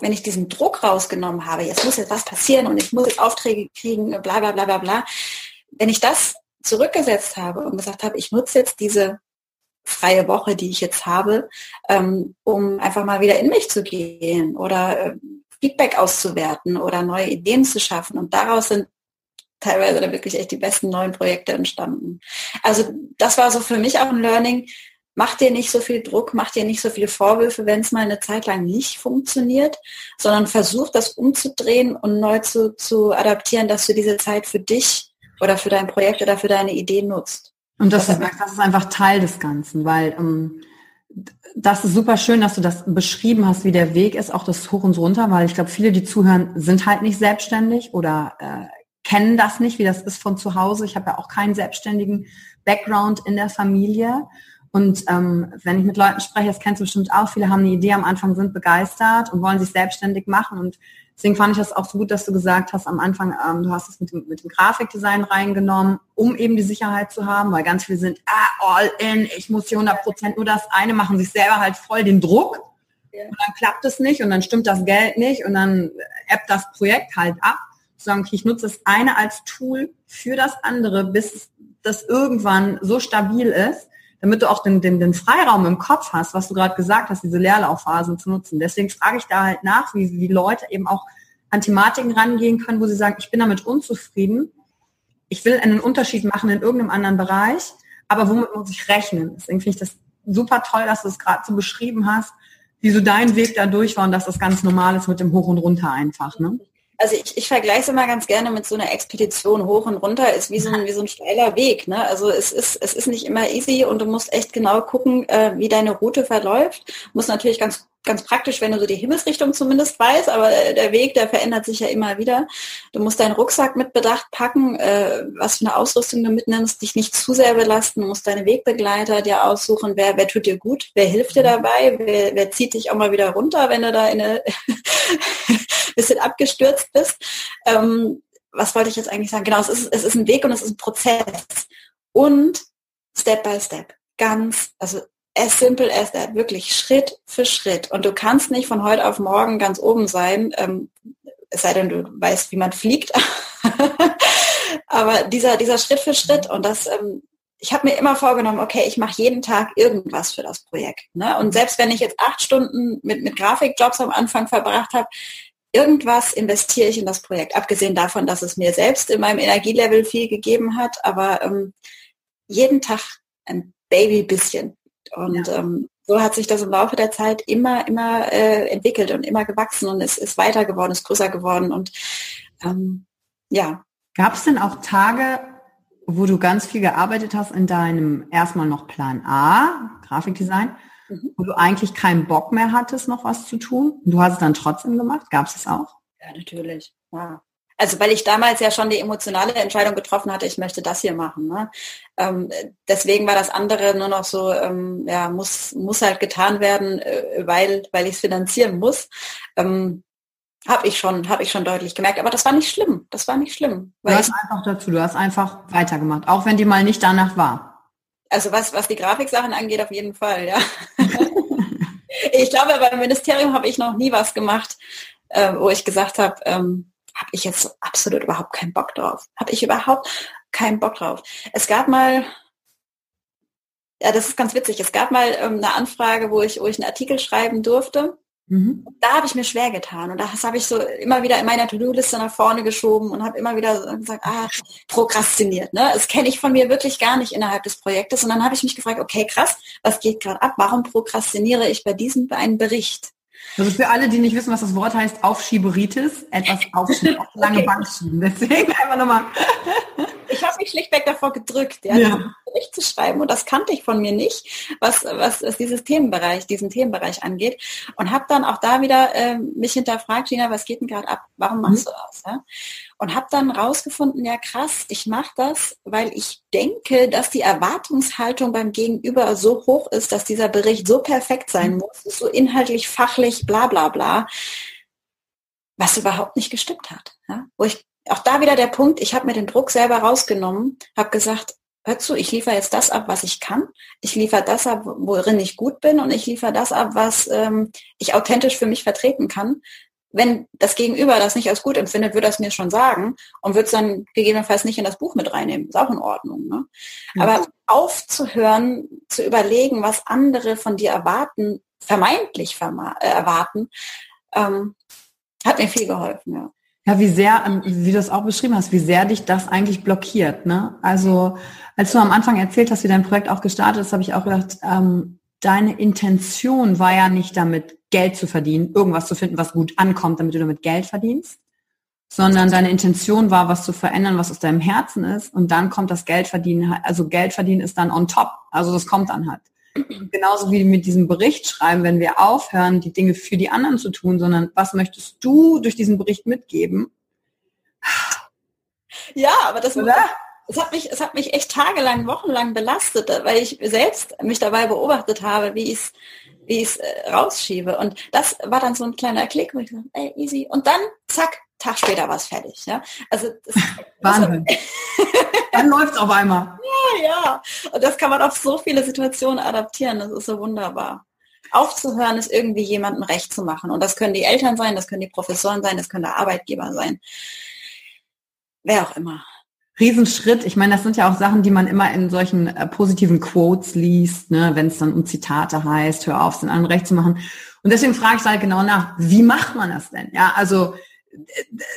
wenn ich diesen Druck rausgenommen habe, jetzt muss jetzt was passieren und ich muss jetzt Aufträge kriegen, bla bla bla bla bla, wenn ich das zurückgesetzt habe und gesagt habe, ich nutze jetzt diese freie Woche, die ich jetzt habe, ähm, um einfach mal wieder in mich zu gehen oder äh, Feedback auszuwerten oder neue Ideen zu schaffen. Und daraus sind teilweise da wirklich echt die besten neuen Projekte entstanden. Also das war so für mich auch ein Learning. Mach dir nicht so viel Druck, mach dir nicht so viele Vorwürfe, wenn es mal eine Zeit lang nicht funktioniert, sondern versuch das umzudrehen und neu zu, zu adaptieren, dass du diese Zeit für dich oder für dein Projekt oder für deine Idee nutzt. Und das, ist, das ist einfach Teil des Ganzen, weil ähm, das ist super schön, dass du das beschrieben hast, wie der Weg ist, auch das Hoch und Runter, weil ich glaube, viele, die zuhören, sind halt nicht selbstständig oder äh, kennen das nicht, wie das ist von zu Hause. Ich habe ja auch keinen selbstständigen Background in der Familie. Und ähm, wenn ich mit Leuten spreche, das kennst du bestimmt auch, viele haben eine Idee am Anfang, sind begeistert und wollen sich selbstständig machen. Und deswegen fand ich das auch so gut, dass du gesagt hast am Anfang, ähm, du hast es mit dem, mit dem Grafikdesign reingenommen, um eben die Sicherheit zu haben, weil ganz viele sind, ah, all in, ich muss hier 100 Prozent nur das eine machen, sich selber halt voll den Druck. Ja. Und dann klappt es nicht und dann stimmt das Geld nicht und dann ebbt das Projekt halt ab. Sagen, ich nutze das eine als Tool für das andere, bis das irgendwann so stabil ist, damit du auch den, den, den Freiraum im Kopf hast, was du gerade gesagt hast, diese Leerlaufphasen zu nutzen. Deswegen frage ich da halt nach, wie, wie Leute eben auch an Thematiken rangehen können, wo sie sagen, ich bin damit unzufrieden, ich will einen Unterschied machen in irgendeinem anderen Bereich, aber womit muss ich rechnen? Deswegen finde ich das super toll, dass du es gerade so beschrieben hast, wie so dein Weg da durch war und dass das ganz normal ist mit dem Hoch und Runter einfach. Ne? Also ich, ich vergleiche es immer ganz gerne mit so einer Expedition hoch und runter, ist wie so ein, wie so ein steiler Weg. Ne? Also es ist, es ist nicht immer easy und du musst echt genau gucken, äh, wie deine Route verläuft. Muss natürlich ganz ganz praktisch, wenn du so die Himmelsrichtung zumindest weißt, aber äh, der Weg, der verändert sich ja immer wieder. Du musst deinen Rucksack mit Bedacht packen, äh, was für eine Ausrüstung du mitnimmst, dich nicht zu sehr belasten, du musst deine Wegbegleiter dir aussuchen, wer, wer tut dir gut, wer hilft dir dabei, wer, wer zieht dich auch mal wieder runter, wenn du da in eine bisschen abgestürzt bist. Ähm, was wollte ich jetzt eigentlich sagen? Genau, es ist, es ist ein Weg und es ist ein Prozess. Und Step by Step. Ganz, also as simple as that, wirklich Schritt für Schritt. Und du kannst nicht von heute auf morgen ganz oben sein, ähm, es sei denn, du weißt, wie man fliegt. Aber dieser, dieser Schritt für Schritt und das, ähm, ich habe mir immer vorgenommen, okay, ich mache jeden Tag irgendwas für das Projekt. Ne? Und selbst wenn ich jetzt acht Stunden mit, mit Grafikjobs am Anfang verbracht habe, irgendwas investiere ich in das Projekt. Abgesehen davon, dass es mir selbst in meinem Energielevel viel gegeben hat, aber ähm, jeden Tag ein Baby bisschen. Und ja. ähm, so hat sich das im Laufe der Zeit immer, immer äh, entwickelt und immer gewachsen und es ist weiter geworden, ist größer geworden und ähm, ja. Gab es denn auch Tage, wo du ganz viel gearbeitet hast in deinem erstmal noch Plan A, Grafikdesign, mhm. wo du eigentlich keinen Bock mehr hattest, noch was zu tun? Du hast es dann trotzdem gemacht? Gab es es auch? Ja, natürlich. Ja also weil ich damals ja schon die emotionale Entscheidung getroffen hatte, ich möchte das hier machen. Ne? Ähm, deswegen war das andere nur noch so, ähm, ja, muss, muss halt getan werden, äh, weil, weil ich es finanzieren muss. Ähm, habe ich schon, habe ich schon deutlich gemerkt. Aber das war nicht schlimm. Das war nicht schlimm. du hast einfach dazu, du hast einfach weitergemacht, auch wenn die mal nicht danach war. Also was, was die Grafiksachen angeht, auf jeden Fall, ja. ich glaube, beim Ministerium habe ich noch nie was gemacht, äh, wo ich gesagt habe, ähm, habe ich jetzt absolut überhaupt keinen Bock drauf. Habe ich überhaupt keinen Bock drauf. Es gab mal, ja, das ist ganz witzig, es gab mal ähm, eine Anfrage, wo ich, wo ich einen Artikel schreiben durfte. Mhm. Da habe ich mir schwer getan und das habe ich so immer wieder in meiner To-Do-Liste nach vorne geschoben und habe immer wieder gesagt, ah, prokrastiniert. Ne? Das kenne ich von mir wirklich gar nicht innerhalb des Projektes. Und dann habe ich mich gefragt, okay, krass, was geht gerade ab? Warum prokrastiniere ich bei diesem bei einem Bericht? Also für alle, die nicht wissen, was das Wort heißt, Aufschieberitis, etwas aufschieben, auf lange okay. Bank schieben. Deswegen einfach nochmal. Ich habe mich schlichtweg davor gedrückt, ja, ja. Bericht zu schreiben und das kannte ich von mir nicht, was, was, was dieses Themenbereich, diesen Themenbereich angeht und habe dann auch da wieder äh, mich hinterfragt, Gina, was geht denn gerade ab? Warum machst mhm. du das? Ja? und habe dann rausgefunden, ja krass, ich mache das, weil ich denke, dass die Erwartungshaltung beim Gegenüber so hoch ist, dass dieser Bericht so perfekt sein mhm. muss, so inhaltlich, fachlich, bla bla bla, was überhaupt nicht gestimmt hat. Ja? Wo ich auch da wieder der Punkt, ich habe mir den Druck selber rausgenommen, habe gesagt, hör zu, ich liefere jetzt das ab, was ich kann. Ich liefere das ab, worin ich gut bin und ich liefere das ab, was ähm, ich authentisch für mich vertreten kann wenn das Gegenüber das nicht als gut empfindet, würde das mir schon sagen und würde es dann gegebenenfalls nicht in das Buch mit reinnehmen. Ist auch in Ordnung. Ne? Ja. Aber aufzuhören, zu überlegen, was andere von dir erwarten, vermeintlich verma äh, erwarten, ähm, hat mir viel geholfen. Ja. Ja, wie sehr, ähm, wie du es auch beschrieben hast, wie sehr dich das eigentlich blockiert. Ne? Also als du am Anfang erzählt hast, wie dein Projekt auch gestartet ist, habe ich auch gedacht, ähm, deine Intention war ja nicht damit, Geld zu verdienen, irgendwas zu finden, was gut ankommt, damit du damit Geld verdienst, sondern deine Intention war, was zu verändern, was aus deinem Herzen ist. Und dann kommt das Geld verdienen, also Geld verdienen ist dann on top. Also das kommt dann halt. Genauso wie mit diesem Bericht schreiben, wenn wir aufhören, die Dinge für die anderen zu tun, sondern was möchtest du durch diesen Bericht mitgeben? Ja, aber das, Oder? es hat mich, es hat mich echt tagelang, wochenlang belastet, weil ich selbst mich dabei beobachtet habe, wie ich es wie äh, rausschiebe. Und das war dann so ein kleiner Klick, wo ich dachte, ey, easy. Und dann, zack, Tag später war es fertig. Ja? Also das, Wahnsinn. dann läuft es auf einmal. Ja, ja. Und das kann man auf so viele Situationen adaptieren. Das ist so wunderbar. Aufzuhören ist irgendwie jemandem recht zu machen. Und das können die Eltern sein, das können die Professoren sein, das können der Arbeitgeber sein. Wer auch immer. Riesenschritt. Ich meine, das sind ja auch Sachen, die man immer in solchen äh, positiven Quotes liest, ne, wenn es dann um Zitate heißt, hör auf, es den anderen recht zu machen. Und deswegen frage ich halt genau nach, wie macht man das denn? Ja, also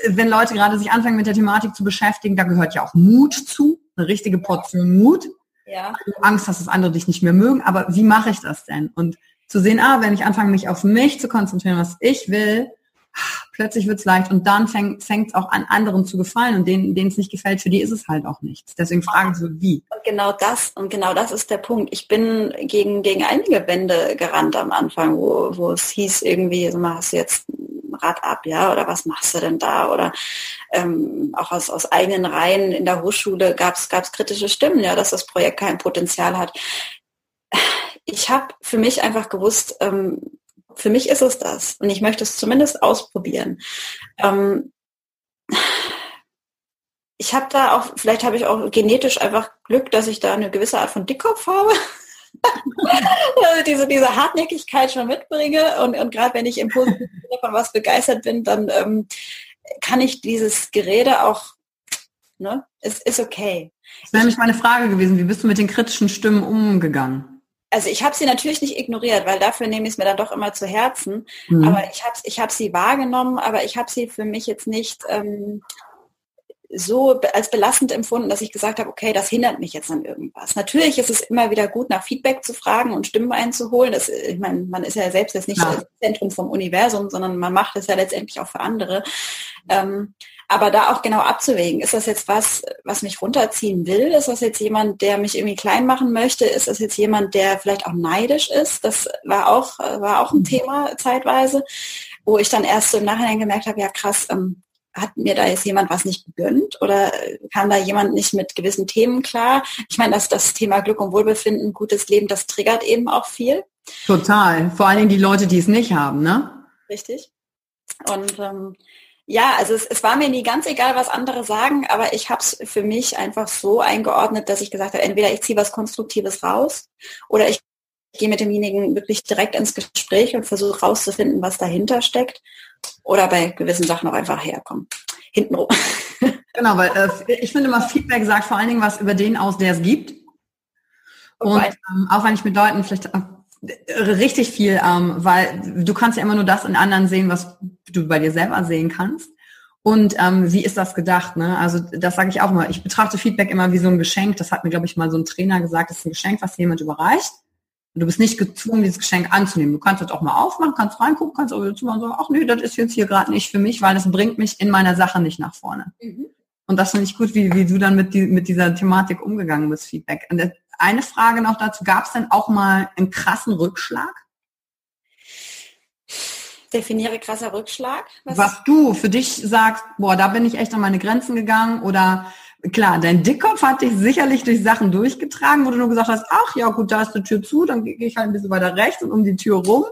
wenn Leute gerade sich anfangen mit der Thematik zu beschäftigen, da gehört ja auch Mut zu, eine richtige Portion Mut. Ja. Du Angst hast, dass andere dich nicht mehr mögen, aber wie mache ich das denn? Und zu sehen, ah, wenn ich anfange, mich auf mich zu konzentrieren, was ich will, plötzlich wird's leicht und dann fängt es auch an, anderen zu gefallen und denen, denen es nicht gefällt, für die ist es halt auch nichts. Deswegen fragen sie, wie. Und genau das, und genau das ist der Punkt. Ich bin gegen, gegen einige Wände gerannt am Anfang, wo, wo es hieß irgendwie, so machst du jetzt Rad ab, ja, oder was machst du denn da? Oder ähm, auch aus, aus eigenen Reihen in der Hochschule gab es kritische Stimmen, ja, dass das Projekt kein Potenzial hat. Ich habe für mich einfach gewusst, ähm, für mich ist es das und ich möchte es zumindest ausprobieren. Ähm, ich habe da auch, vielleicht habe ich auch genetisch einfach Glück, dass ich da eine gewisse Art von Dickkopf habe. also diese, diese Hartnäckigkeit schon mitbringe und, und gerade wenn ich im positiven Sinne von was begeistert bin, dann ähm, kann ich dieses Gerede auch, ne, es ist okay. Das wäre nämlich meine Frage gewesen, wie bist du mit den kritischen Stimmen umgegangen? also ich habe sie natürlich nicht ignoriert, weil dafür nehme ich es mir dann doch immer zu Herzen. Mhm. Aber ich habe ich hab sie wahrgenommen, aber ich habe sie für mich jetzt nicht ähm, so als belastend empfunden, dass ich gesagt habe, okay, das hindert mich jetzt an irgendwas. Natürlich ist es immer wieder gut, nach Feedback zu fragen und Stimmen einzuholen. Das, ich meine, man ist ja selbst jetzt nicht ja. das Zentrum vom Universum, sondern man macht es ja letztendlich auch für andere. Ähm, aber da auch genau abzuwägen, ist das jetzt was, was mich runterziehen will? Ist das jetzt jemand, der mich irgendwie klein machen möchte? Ist das jetzt jemand, der vielleicht auch neidisch ist? Das war auch, war auch ein mhm. Thema zeitweise, wo ich dann erst so im Nachhinein gemerkt habe, ja krass, ähm, hat mir da jetzt jemand was nicht gegönnt oder kam da jemand nicht mit gewissen Themen klar? Ich meine, dass das Thema Glück und Wohlbefinden, gutes Leben, das triggert eben auch viel. Total. Vor allen Dingen die Leute, die es nicht haben, ne? Richtig. Und ähm, ja, also es, es, war mir nie ganz egal, was andere sagen, aber ich habe es für mich einfach so eingeordnet, dass ich gesagt habe, entweder ich ziehe was Konstruktives raus oder ich gehe mit demjenigen wirklich direkt ins Gespräch und versuche rauszufinden, was dahinter steckt oder bei gewissen Sachen auch einfach herkommen. Hintenrum. Genau, weil äh, ich finde immer, Feedback sagt vor allen Dingen was über den aus, der es gibt. Und ähm, auch wenn ich mit Leuten vielleicht Richtig viel, ähm, weil du kannst ja immer nur das in anderen sehen, was du bei dir selber sehen kannst. Und ähm, wie ist das gedacht? Ne? Also das sage ich auch mal. Ich betrachte Feedback immer wie so ein Geschenk. Das hat mir, glaube ich, mal so ein Trainer gesagt. Das ist ein Geschenk, was jemand überreicht. Und du bist nicht gezwungen, dieses Geschenk anzunehmen. Du kannst das auch mal aufmachen, kannst reingucken, kannst zumachen und sagen, ach nee, das ist jetzt hier gerade nicht für mich, weil das bringt mich in meiner Sache nicht nach vorne. Mhm. Und das finde ich gut, wie, wie du dann mit, die, mit dieser Thematik umgegangen bist, Feedback. Und eine Frage noch dazu, gab es denn auch mal einen krassen Rückschlag? Definiere krasser Rückschlag. Was, Was du für dich sagst, boah, da bin ich echt an meine Grenzen gegangen oder klar, dein Dickkopf hat dich sicherlich durch Sachen durchgetragen, wo du nur gesagt hast, ach ja gut, da ist die Tür zu, dann gehe ich halt ein bisschen weiter rechts und um die Tür rum.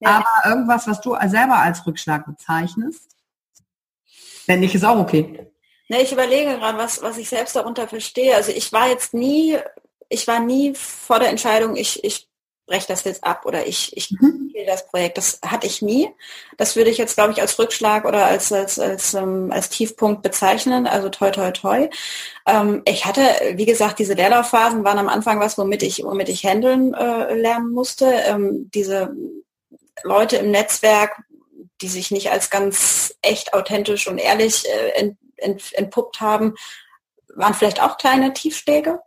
Ja. Aber irgendwas, was du selber als Rückschlag bezeichnest, wenn nicht, ist auch okay. Ne, ich überlege gerade, was, was ich selbst darunter verstehe. Also ich war jetzt nie ich war nie vor der Entscheidung, ich, ich breche das jetzt ab oder ich, ich mhm. das Projekt. Das hatte ich nie. Das würde ich jetzt, glaube ich, als Rückschlag oder als, als, als, ähm, als Tiefpunkt bezeichnen. Also toi, toi, toi. Ähm, ich hatte, wie gesagt, diese Leerlaufphasen waren am Anfang was, womit ich, womit ich handeln äh, lernen musste. Ähm, diese Leute im Netzwerk, die sich nicht als ganz echt, authentisch und ehrlich äh, ent, ent, entpuppt haben, waren vielleicht auch kleine Tiefschläge.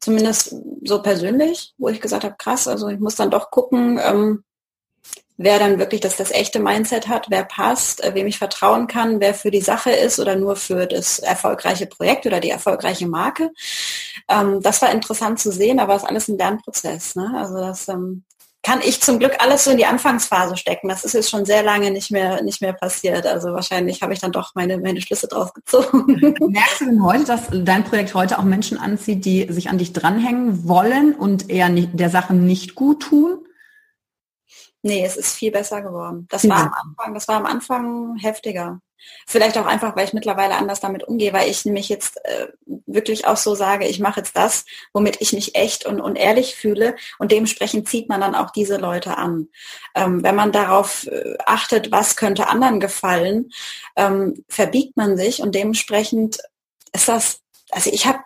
Zumindest so persönlich, wo ich gesagt habe, krass, also ich muss dann doch gucken, ähm, wer dann wirklich das, das echte Mindset hat, wer passt, äh, wem ich vertrauen kann, wer für die Sache ist oder nur für das erfolgreiche Projekt oder die erfolgreiche Marke. Ähm, das war interessant zu sehen, aber es ist alles ein Lernprozess. Ne? Also das ähm, kann ich zum Glück alles so in die Anfangsphase stecken. Das ist jetzt schon sehr lange nicht mehr, nicht mehr passiert. Also wahrscheinlich habe ich dann doch meine, meine Schlüsse draus gezogen. Merkst du denn heute, dass dein Projekt heute auch Menschen anzieht, die sich an dich dranhängen wollen und eher nicht, der Sache nicht gut tun? Nee, es ist viel besser geworden. Das war am Anfang, das war am Anfang heftiger. Vielleicht auch einfach, weil ich mittlerweile anders damit umgehe, weil ich nämlich jetzt äh, wirklich auch so sage, ich mache jetzt das, womit ich mich echt und, und ehrlich fühle und dementsprechend zieht man dann auch diese Leute an. Ähm, wenn man darauf äh, achtet, was könnte anderen gefallen, ähm, verbiegt man sich und dementsprechend ist das, also ich habe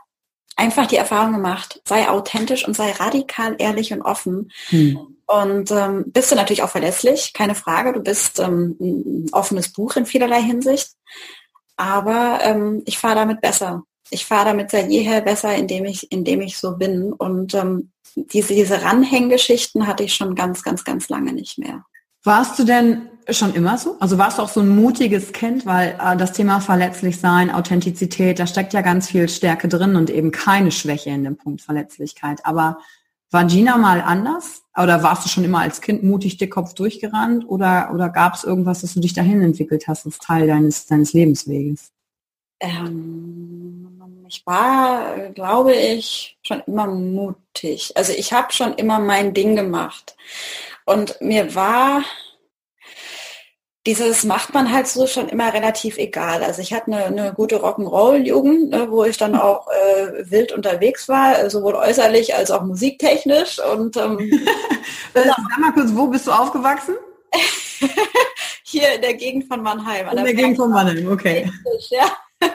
einfach die Erfahrung gemacht, sei authentisch und sei radikal ehrlich und offen. Hm. Und ähm, bist du natürlich auch verlässlich, keine Frage. Du bist ähm, ein offenes Buch in vielerlei Hinsicht. Aber ähm, ich fahre damit besser. Ich fahre damit seit jeher besser, indem ich, indem ich so bin. Und ähm, diese, diese Ranhänggeschichten hatte ich schon ganz, ganz, ganz lange nicht mehr. Warst du denn schon immer so? Also warst du auch so ein mutiges Kind, weil äh, das Thema verletzlich sein, Authentizität, da steckt ja ganz viel Stärke drin und eben keine Schwäche in dem Punkt Verletzlichkeit. Aber war Gina mal anders? Oder warst du schon immer als Kind mutig Kopf durchgerannt? Oder, oder gab es irgendwas, dass du dich dahin entwickelt hast als Teil deines, deines Lebensweges? Ähm, ich war, glaube ich, schon immer mutig. Also ich habe schon immer mein Ding gemacht. Und mir war dieses macht man halt so schon immer relativ egal. Also ich hatte eine, eine gute Rock'n'Roll-Jugend, ne, wo ich dann auch äh, wild unterwegs war, äh, sowohl äußerlich als auch musiktechnisch. Und ähm, äh, sag mal kurz, wo bist du aufgewachsen? Hier in der Gegend von Mannheim. In der, der Gegend von Mannheim, okay. Ja.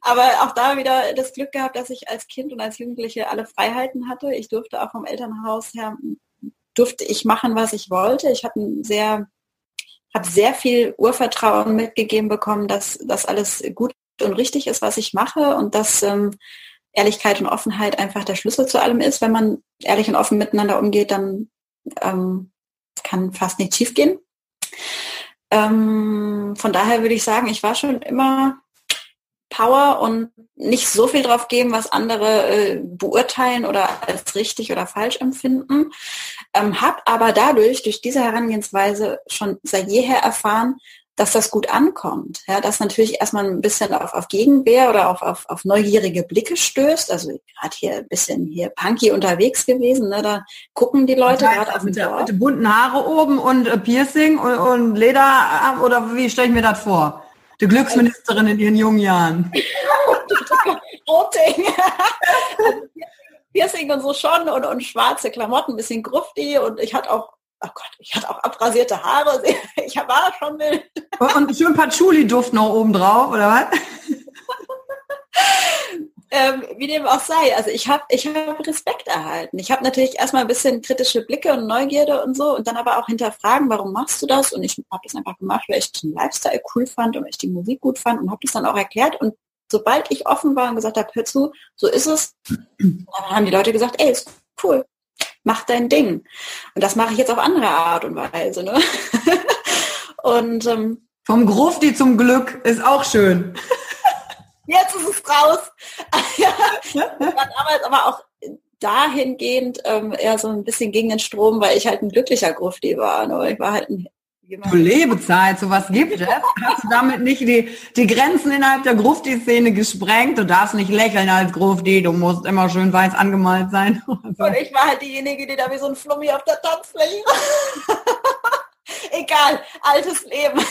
Aber auch da wieder das Glück gehabt, dass ich als Kind und als Jugendliche alle Freiheiten hatte. Ich durfte auch vom Elternhaus her durfte ich machen, was ich wollte. Ich hatte ein sehr habe sehr viel Urvertrauen mitgegeben bekommen, dass das alles gut und richtig ist, was ich mache und dass ähm, Ehrlichkeit und Offenheit einfach der Schlüssel zu allem ist. Wenn man ehrlich und offen miteinander umgeht, dann ähm, kann fast nicht schiefgehen. Ähm, von daher würde ich sagen, ich war schon immer Power und nicht so viel drauf geben, was andere äh, beurteilen oder als richtig oder falsch empfinden. Ähm, hab aber dadurch, durch diese Herangehensweise schon seit jeher erfahren, dass das gut ankommt. Ja, dass natürlich erstmal ein bisschen auf, auf Gegenwehr oder auf, auf, auf neugierige Blicke stößt. Also gerade hier ein bisschen hier punky unterwegs gewesen. Ne? Da gucken die Leute gerade auf mit, der, mit bunten Haare oben und äh, Piercing und, und Leder oder wie stelle ich mir das vor? Die Glücksministerin in ihren jungen Jahren. Roting. Piercing und so schon und, und schwarze Klamotten, ein bisschen grufti und ich hatte auch, oh Gott, ich hatte auch abrasierte Haare. Ich war schon wild. Und schön Patchouli-Duft noch oben drauf, oder was? ähm, wie dem auch sei. Also ich habe ich hab Respekt erhalten. Ich habe natürlich erstmal ein bisschen kritische Blicke und Neugierde und so und dann aber auch hinterfragen, warum machst du das? Und ich habe das einfach gemacht, weil ich den Lifestyle cool fand und weil ich die Musik gut fand und habe das dann auch erklärt. Und sobald ich offen war und gesagt habe, hör zu, so ist es, dann haben die Leute gesagt, ey, ist cool, mach dein Ding. Und das mache ich jetzt auf andere Art und Weise. Ne? und ähm, vom Grufti zum Glück ist auch schön. Jetzt ist es raus. damals aber auch dahingehend ähm, eher so ein bisschen gegen den Strom, weil ich halt ein glücklicher Grufti war. Ne? Ich war halt ein Du Lebezeit, sowas gibt es. Hast du damit nicht die, die Grenzen innerhalb der Grufti-Szene gesprengt? Du darfst nicht lächeln als Grufti, du musst immer schön weiß angemalt sein. Und ich war halt diejenige, die da wie so ein Flummi auf der Tanzfläche Egal, altes Leben.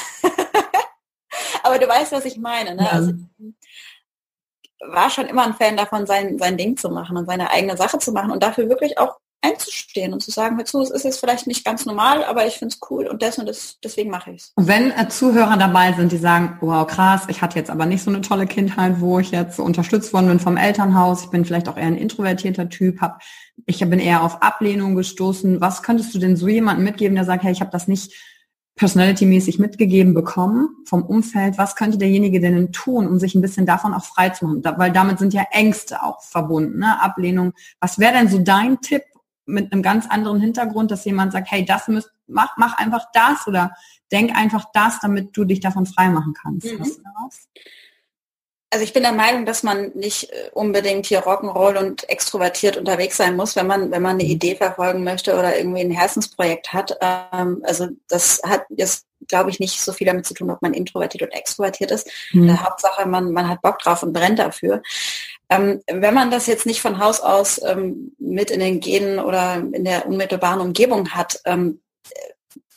Aber du weißt, was ich meine. Ne? Ja. Also, war schon immer ein Fan davon, sein, sein Ding zu machen und seine eigene Sache zu machen und dafür wirklich auch einzustehen und zu sagen, hör zu, es ist jetzt vielleicht nicht ganz normal, aber ich finde es cool und das und das, deswegen mache ich es. Wenn äh, Zuhörer dabei sind, die sagen, wow, krass, ich hatte jetzt aber nicht so eine tolle Kindheit, wo ich jetzt so unterstützt worden bin vom Elternhaus, ich bin vielleicht auch eher ein introvertierter Typ, hab, ich bin eher auf Ablehnung gestoßen. Was könntest du denn so jemandem mitgeben, der sagt, hey, ich habe das nicht personality-mäßig mitgegeben bekommen vom Umfeld, was könnte derjenige denn tun, um sich ein bisschen davon auch frei zu machen? Da, weil damit sind ja Ängste auch verbunden, ne? Ablehnung. Was wäre denn so dein Tipp mit einem ganz anderen Hintergrund, dass jemand sagt, hey, das müsst, mach, mach einfach das oder denk einfach das, damit du dich davon frei machen kannst. Mhm. Also ich bin der Meinung, dass man nicht äh, unbedingt hier Rock'n'Roll und extrovertiert unterwegs sein muss, wenn man, wenn man eine mhm. Idee verfolgen möchte oder irgendwie ein Herzensprojekt hat. Ähm, also das hat jetzt, glaube ich, nicht so viel damit zu tun, ob man introvertiert oder extrovertiert ist. Mhm. Hauptsache, man, man hat Bock drauf und brennt dafür. Ähm, wenn man das jetzt nicht von Haus aus ähm, mit in den Genen oder in der unmittelbaren Umgebung hat, ähm,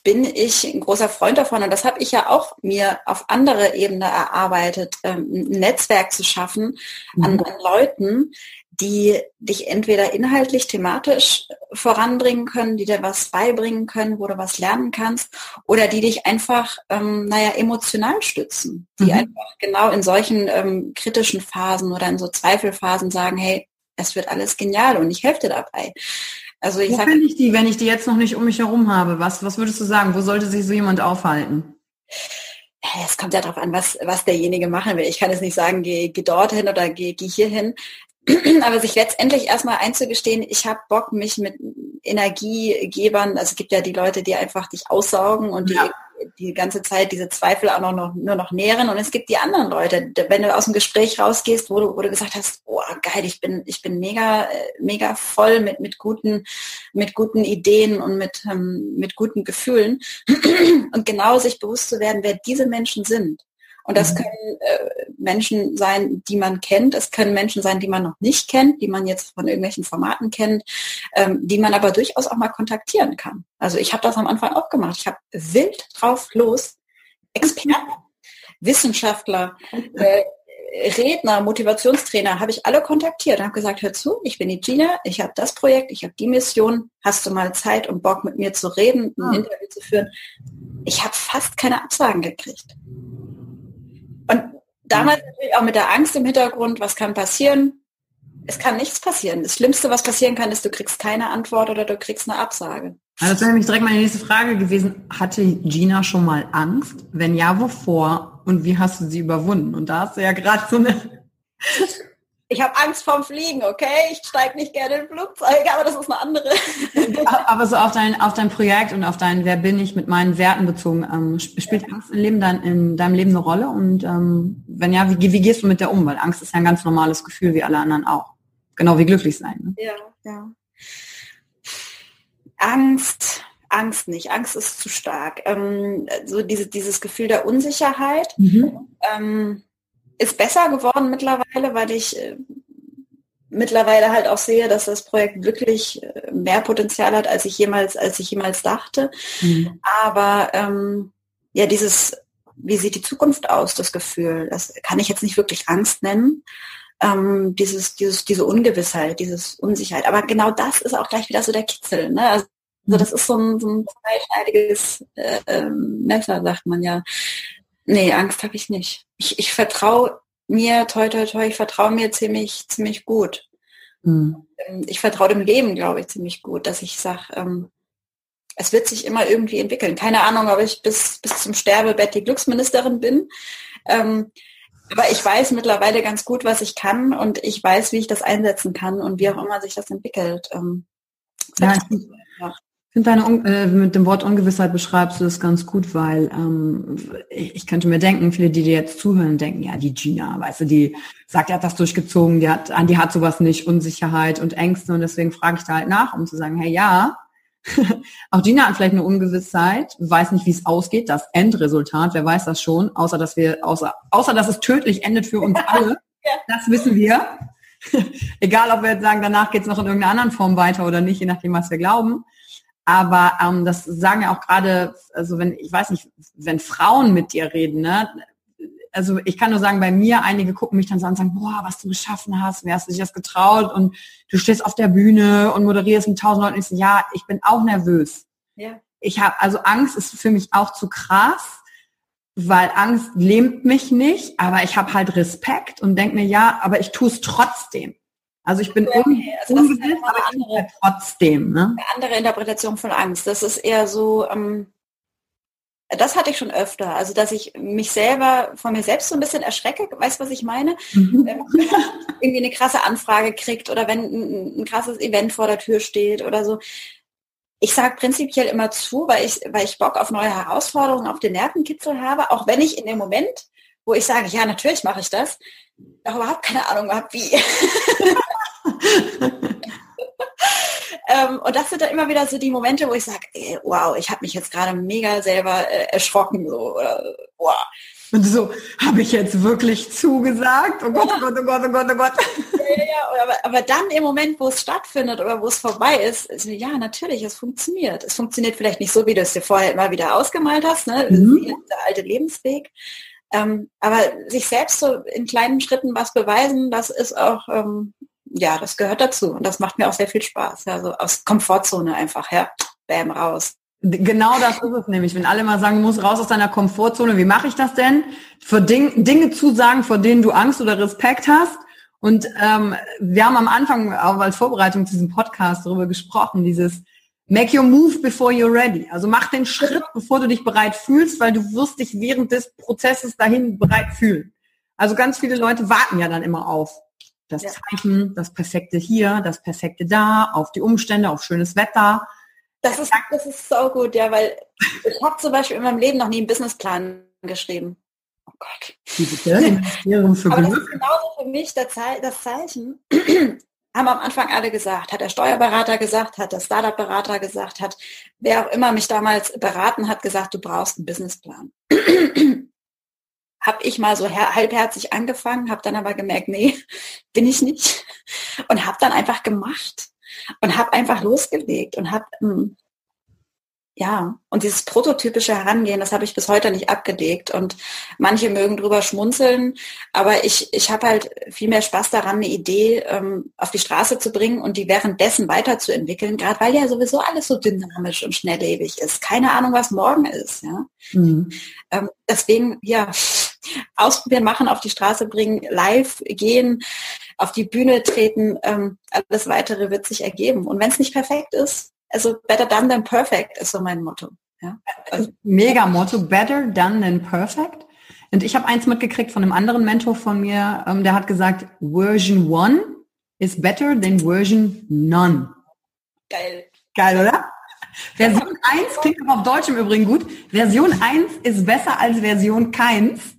bin ich ein großer Freund davon und das habe ich ja auch mir auf andere Ebene erarbeitet, ähm, ein Netzwerk zu schaffen mhm. an, an Leuten, die dich entweder inhaltlich, thematisch voranbringen können, die dir was beibringen können, wo du was lernen kannst, oder die dich einfach, ähm, naja, emotional stützen, die mhm. einfach genau in solchen ähm, kritischen Phasen oder in so Zweifelphasen sagen, hey, es wird alles genial und ich helfe dir dabei. Also ich Wo finde ich die, wenn ich die jetzt noch nicht um mich herum habe? Was, was würdest du sagen? Wo sollte sich so jemand aufhalten? Es kommt ja darauf an, was, was derjenige machen will. Ich kann jetzt nicht sagen, geh, geh dorthin oder geh, geh hierhin. Aber sich letztendlich erstmal einzugestehen, ich habe Bock, mich mit Energiegebern, also es gibt ja die Leute, die einfach dich aussaugen und die ja die ganze Zeit diese Zweifel auch noch, nur noch nähren. Und es gibt die anderen Leute, wenn du aus dem Gespräch rausgehst, wo du, wo du gesagt hast, oh geil, ich bin, ich bin mega, äh, mega voll mit, mit guten, mit guten Ideen und mit, ähm, mit guten Gefühlen. Und genau sich bewusst zu werden, wer diese Menschen sind. Und das mhm. können äh, Menschen sein, die man kennt. Es können Menschen sein, die man noch nicht kennt, die man jetzt von irgendwelchen Formaten kennt, ähm, die man aber durchaus auch mal kontaktieren kann. Also ich habe das am Anfang auch gemacht. Ich habe wild drauf los Experten, Wissenschaftler, äh, Redner, Motivationstrainer, habe ich alle kontaktiert und habe gesagt, hör zu, ich bin die Gina, ich habe das Projekt, ich habe die Mission, hast du mal Zeit und Bock mit mir zu reden, ein ah. Interview zu führen? Ich habe fast keine Absagen gekriegt. Und damals natürlich auch mit der Angst im Hintergrund, was kann passieren? Es kann nichts passieren. Das Schlimmste, was passieren kann, ist, du kriegst keine Antwort oder du kriegst eine Absage. Also das wäre nämlich direkt meine nächste Frage gewesen. Hatte Gina schon mal Angst? Wenn ja, wovor? Und wie hast du sie überwunden? Und da hast du ja gerade so eine ich habe Angst vorm Fliegen, okay? Ich steige nicht gerne in Flugzeuge, aber das ist eine andere. aber so auf dein, auf dein Projekt und auf dein Wer bin ich mit meinen Werten bezogen, ähm, spielt ja. Angst im Leben dein, in deinem Leben eine Rolle? Und ähm, wenn ja, wie, wie gehst du mit der um? Weil Angst ist ja ein ganz normales Gefühl, wie alle anderen auch. Genau wie glücklich sein. Ne? Ja, ja. Angst, Angst nicht. Angst ist zu stark. Ähm, so diese, dieses Gefühl der Unsicherheit. Mhm. Ähm, ist besser geworden mittlerweile, weil ich äh, mittlerweile halt auch sehe, dass das Projekt wirklich äh, mehr Potenzial hat, als ich jemals, als ich jemals dachte. Mhm. Aber ähm, ja, dieses, wie sieht die Zukunft aus, das Gefühl, das kann ich jetzt nicht wirklich Angst nennen. Ähm, dieses, dieses, diese Ungewissheit, dieses Unsicherheit. Aber genau das ist auch gleich wieder so der Kitzel. Ne? Also mhm. das ist so ein, so ein zweischneidiges äh, ähm, Messer, sagt man ja. Nee, Angst habe ich nicht. Ich, ich vertraue mir, toi, toi, toi, ich vertraue mir ziemlich, ziemlich gut. Mhm. Ich vertraue dem Leben, glaube ich, ziemlich gut, dass ich sage, ähm, es wird sich immer irgendwie entwickeln. Keine Ahnung, ob ich bis, bis zum Sterbebett die Glücksministerin bin. Ähm, aber ich weiß mittlerweile ganz gut, was ich kann und ich weiß, wie ich das einsetzen kann und wie auch immer sich das entwickelt. Ähm, ja, finde deine, äh, mit dem Wort Ungewissheit beschreibst du das ganz gut, weil ähm, ich, ich könnte mir denken, viele, die dir jetzt zuhören, denken, ja, die Gina, weißt du, die sagt, die hat das durchgezogen, die hat, die hat sowas nicht, Unsicherheit und Ängste und deswegen frage ich da halt nach, um zu sagen, hey, ja, auch Gina hat vielleicht eine Ungewissheit, weiß nicht, wie es ausgeht, das Endresultat, wer weiß das schon, außer dass wir, außer, außer dass es tödlich endet für uns alle, das wissen wir. Egal, ob wir jetzt sagen, danach geht es noch in irgendeiner anderen Form weiter oder nicht, je nachdem, was wir glauben. Aber ähm, das sagen ja auch gerade, also wenn, ich weiß nicht, wenn Frauen mit dir reden, ne? Also ich kann nur sagen, bei mir, einige gucken mich dann so an und sagen, boah, was du geschaffen hast, wer hast du dich das getraut und du stehst auf der Bühne und moderierst mit tausend Leuten. Und ich so, ja, ich bin auch nervös. Ja. Ich habe, also Angst ist für mich auch zu krass, weil Angst lähmt mich nicht, aber ich habe halt Respekt und denke mir, ja, aber ich tue es trotzdem. Also ich bin okay, also ungewiss, aber andere, trotzdem. Ne? Eine andere Interpretation von Angst. Das ist eher so, ähm, das hatte ich schon öfter. Also, dass ich mich selber von mir selbst so ein bisschen erschrecke. Weißt du, was ich meine? Mhm. Äh, irgendwie eine krasse Anfrage kriegt oder wenn ein, ein, krasses Event vor der Tür steht oder so. Ich sage prinzipiell immer zu, weil ich, weil ich Bock auf neue Herausforderungen, auf den Nervenkitzel habe, auch wenn ich in dem Moment, wo ich sage, ja, natürlich mache ich das, auch überhaupt keine Ahnung habe, wie. Ähm, und das sind dann immer wieder so die Momente, wo ich sage, wow, ich habe mich jetzt gerade mega selber äh, erschrocken. So, oder, wow. Und so, habe ich jetzt wirklich zugesagt? Oh Gott, oh Gott, oh Gott, oh Gott, oh Gott. Ja, ja. Aber, aber dann im Moment, wo es stattfindet oder wo es vorbei ist, ist, ja, natürlich, es funktioniert. Es funktioniert vielleicht nicht so, wie du es dir vorher immer wieder ausgemalt hast, ne? Mhm. der alte Lebensweg. Ähm, aber sich selbst so in kleinen Schritten was beweisen, das ist auch ähm, ja, das gehört dazu und das macht mir auch sehr viel Spaß. Also aus Komfortzone einfach, ja, bam, raus. Genau das ist es nämlich. Wenn alle mal sagen, muss raus aus deiner Komfortzone, wie mache ich das denn? Für Ding, Dinge zusagen, vor denen du Angst oder Respekt hast. Und ähm, wir haben am Anfang auch als Vorbereitung zu diesem Podcast darüber gesprochen, dieses Make your move before you're ready. Also mach den Schritt, bevor du dich bereit fühlst, weil du wirst dich während des Prozesses dahin bereit fühlen. Also ganz viele Leute warten ja dann immer auf das ja. Zeichen, das Perfekte hier, das Perfekte da, auf die Umstände, auf schönes Wetter. Das ist, das ist so gut, ja, weil ich habe zum Beispiel in meinem Leben noch nie einen Businessplan geschrieben. Oh Gott. Aber das ist genauso für mich das Zeichen. haben am Anfang alle gesagt, hat der Steuerberater gesagt, hat der Startup-Berater gesagt, hat wer auch immer mich damals beraten hat, gesagt, du brauchst einen Businessplan habe ich mal so halbherzig angefangen, habe dann aber gemerkt, nee, bin ich nicht. Und habe dann einfach gemacht und habe einfach losgelegt und habe hm, ja, und dieses prototypische Herangehen, das habe ich bis heute nicht abgelegt. Und manche mögen drüber schmunzeln, aber ich, ich habe halt viel mehr Spaß daran, eine Idee ähm, auf die Straße zu bringen und die währenddessen weiterzuentwickeln, gerade weil ja sowieso alles so dynamisch und schnelllebig ist. Keine Ahnung, was morgen ist. Ja? Mhm. Ähm, deswegen, ja, ausprobieren, machen, auf die Straße bringen, live gehen, auf die Bühne treten, ähm, alles weitere wird sich ergeben. Und wenn es nicht perfekt ist, also better done than perfect ist so mein Motto. Ja? Also, Mega Motto, better done than perfect. Und ich habe eins mitgekriegt von einem anderen Mentor von mir, ähm, der hat gesagt, Version 1 is better than Version none. Geil. Geil, oder? Version 1 klingt aber auf Deutsch im Übrigen gut. Version 1 ist besser als Version keins.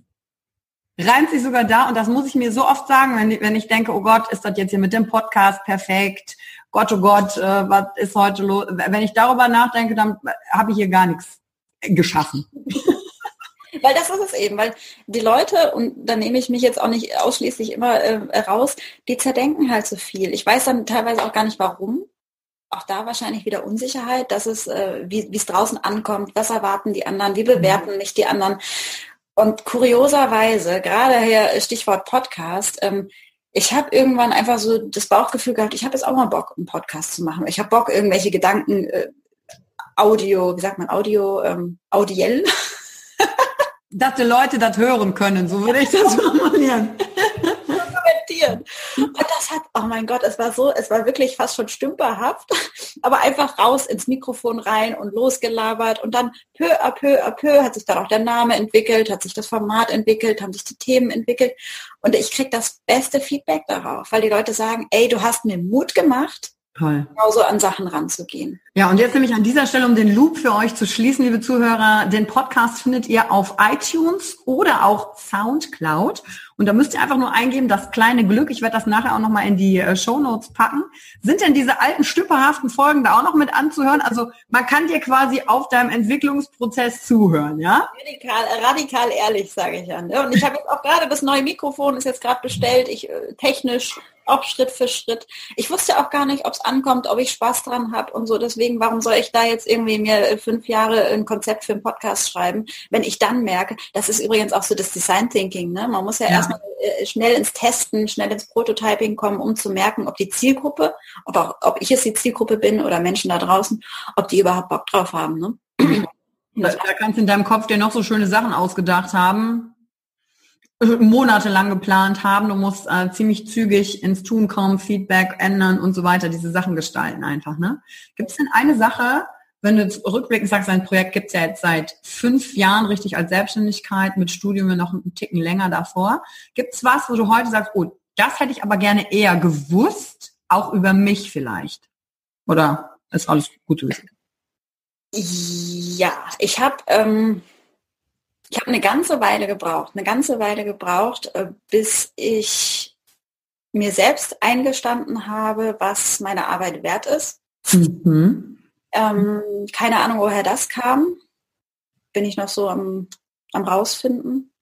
Reimt sich sogar da und das muss ich mir so oft sagen, wenn, wenn ich denke, oh Gott, ist das jetzt hier mit dem Podcast perfekt Gott, oh Gott, äh, was ist heute los? Wenn ich darüber nachdenke, dann habe ich hier gar nichts geschaffen. weil das ist es eben, weil die Leute, und da nehme ich mich jetzt auch nicht ausschließlich immer äh, raus, die zerdenken halt so viel. Ich weiß dann teilweise auch gar nicht warum. Auch da wahrscheinlich wieder Unsicherheit, dass es, äh, wie es draußen ankommt, was erwarten die anderen, wie bewerten mich die anderen. Und kurioserweise, gerade hier Stichwort Podcast, ähm, ich habe irgendwann einfach so das Bauchgefühl gehabt, ich habe jetzt auch mal Bock, einen Podcast zu machen. Ich habe Bock, irgendwelche Gedanken, äh, Audio, wie sagt man, Audio, ähm, audiell. Dass die Leute das hören können, so würde ich das formulieren kommentieren. Und das hat, oh mein Gott, es war so, es war wirklich fast schon stümperhaft, aber einfach raus ins Mikrofon rein und losgelabert und dann peu à peu à peu hat sich dann auch der Name entwickelt, hat sich das Format entwickelt, haben sich die Themen entwickelt und ich kriege das beste Feedback darauf, weil die Leute sagen, ey, du hast mir Mut gemacht, Toll. genauso an Sachen ranzugehen. Ja, und jetzt nämlich an dieser Stelle, um den Loop für euch zu schließen, liebe Zuhörer, den Podcast findet ihr auf iTunes oder auch Soundcloud. Und da müsst ihr einfach nur eingeben, das kleine Glück, ich werde das nachher auch nochmal in die äh, Show Notes packen. Sind denn diese alten stümperhaften Folgen da auch noch mit anzuhören? Also man kann dir quasi auf deinem Entwicklungsprozess zuhören, ja? Radikal, radikal ehrlich, sage ich an. Und ich habe jetzt auch gerade das neue Mikrofon, ist jetzt gerade bestellt, ich äh, technisch auch Schritt für Schritt. Ich wusste auch gar nicht, ob es ankommt, ob ich Spaß dran habe und so. Deswegen, warum soll ich da jetzt irgendwie mir fünf Jahre ein Konzept für einen Podcast schreiben, wenn ich dann merke, das ist übrigens auch so das Design Thinking. Ne? Man muss ja, ja. erstmal äh, schnell ins Testen, schnell ins Prototyping kommen, um zu merken, ob die Zielgruppe, ob auch, ob ich jetzt die Zielgruppe bin oder Menschen da draußen, ob die überhaupt Bock drauf haben. Ne? Da, da kannst du in deinem Kopf dir noch so schöne Sachen ausgedacht haben monatelang geplant haben. Du musst äh, ziemlich zügig ins Tun kommen, Feedback ändern und so weiter, diese Sachen gestalten einfach. Ne? Gibt es denn eine Sache, wenn du rückblickend sagst, dein Projekt gibt es ja jetzt seit fünf Jahren richtig als Selbstständigkeit, mit Studium noch einen Ticken länger davor. Gibt es was, wo du heute sagst, oh, das hätte ich aber gerne eher gewusst, auch über mich vielleicht? Oder ist alles gut gewesen? Ja, ich habe ähm, ich habe eine ganze Weile gebraucht, eine ganze Weile gebraucht, äh, bis ich mir selbst eingestanden habe, was meine Arbeit wert ist. Mhm. Ähm, keine Ahnung, woher das kam. Bin ich noch so am, am rausfinden.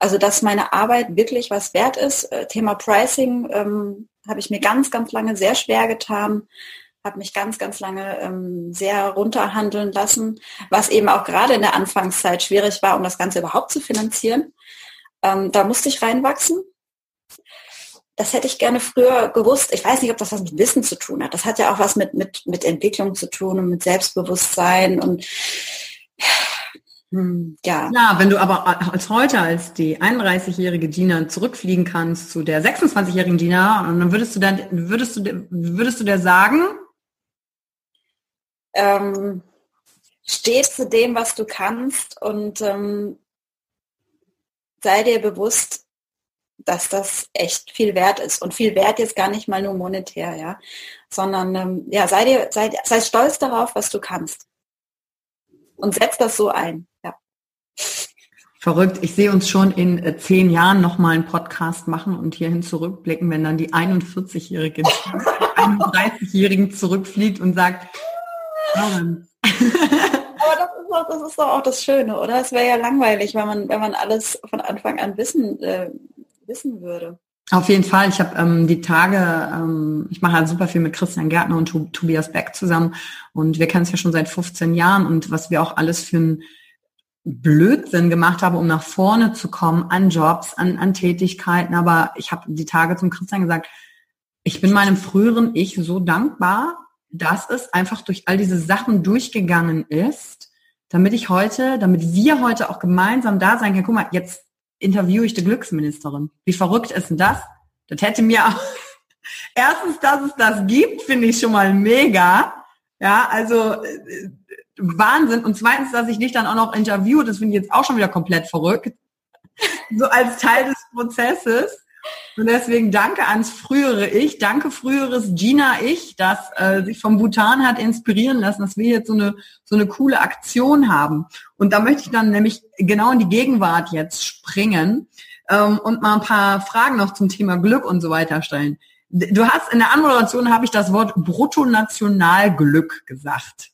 Also, dass meine Arbeit wirklich was wert ist. Äh, Thema Pricing ähm, habe ich mir ganz, ganz lange sehr schwer getan habe mich ganz, ganz lange ähm, sehr runterhandeln lassen, was eben auch gerade in der Anfangszeit schwierig war, um das Ganze überhaupt zu finanzieren. Ähm, da musste ich reinwachsen. Das hätte ich gerne früher gewusst. Ich weiß nicht, ob das was mit Wissen zu tun hat. Das hat ja auch was mit, mit, mit Entwicklung zu tun und mit Selbstbewusstsein und hm, ja. Ja, wenn du aber als heute als die 31-jährige Gina zurückfliegen kannst zu der 26-jährigen Gina, dann würdest du dann würdest du würdest du dir sagen, ähm, steh zu dem, was du kannst und ähm, sei dir bewusst, dass das echt viel wert ist. Und viel wert jetzt gar nicht mal nur monetär, ja. Sondern ähm, ja, sei dir, sei, sei stolz darauf, was du kannst. Und setz das so ein, ja. Verrückt. Ich sehe uns schon in äh, zehn Jahren nochmal einen Podcast machen und hierhin zurückblicken, wenn dann die 41-Jährige, 31-Jährigen zurückfliegt und sagt, aber das ist, doch, das ist doch auch das Schöne, oder? Es wäre ja langweilig, wenn man, wenn man alles von Anfang an wissen, äh, wissen würde. Auf jeden Fall. Ich habe ähm, die Tage, ähm, ich mache halt super viel mit Christian Gärtner und Tobias Beck zusammen und wir kennen es ja schon seit 15 Jahren und was wir auch alles für einen Blödsinn gemacht haben, um nach vorne zu kommen an Jobs, an, an Tätigkeiten. Aber ich habe die Tage zum Christian gesagt, ich bin meinem früheren Ich so dankbar, dass es einfach durch all diese Sachen durchgegangen ist, damit ich heute, damit wir heute auch gemeinsam da sein können. Guck mal, jetzt interviewe ich die Glücksministerin. Wie verrückt ist denn das? Das hätte mir auch, erstens, dass es das gibt, finde ich schon mal mega. Ja, also äh, Wahnsinn. Und zweitens, dass ich dich dann auch noch interviewe, das finde ich jetzt auch schon wieder komplett verrückt. So als Teil des Prozesses. Und deswegen danke ans frühere Ich, danke früheres Gina Ich, das äh, sich vom Bhutan hat inspirieren lassen, dass wir jetzt so eine so eine coole Aktion haben. Und da möchte ich dann nämlich genau in die Gegenwart jetzt springen ähm, und mal ein paar Fragen noch zum Thema Glück und so weiter stellen. Du hast in der Anmoderation habe ich das Wort Bruttonationalglück gesagt.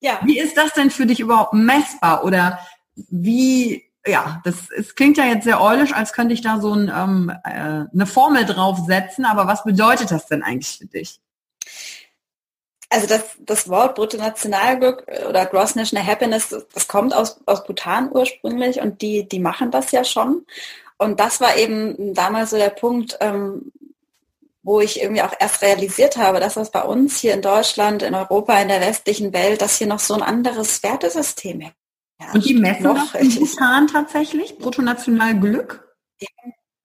Ja. Wie ist das denn für dich überhaupt messbar oder wie ja, das es klingt ja jetzt sehr eulisch, als könnte ich da so ein, ähm, äh, eine Formel draufsetzen, aber was bedeutet das denn eigentlich für dich? Also das, das Wort Bruttonationalglück äh, oder Gross National Happiness, das, kommt aus, aus Bhutan ursprünglich und die, die machen das ja schon. Und das war eben damals so der Punkt, ähm, wo ich irgendwie auch erst realisiert habe, dass das bei uns hier in Deutschland, in Europa, in der westlichen Welt, dass hier noch so ein anderes Wertesystem ja, und die messen noch das in Bhutan tatsächlich? Bruttonationalglück?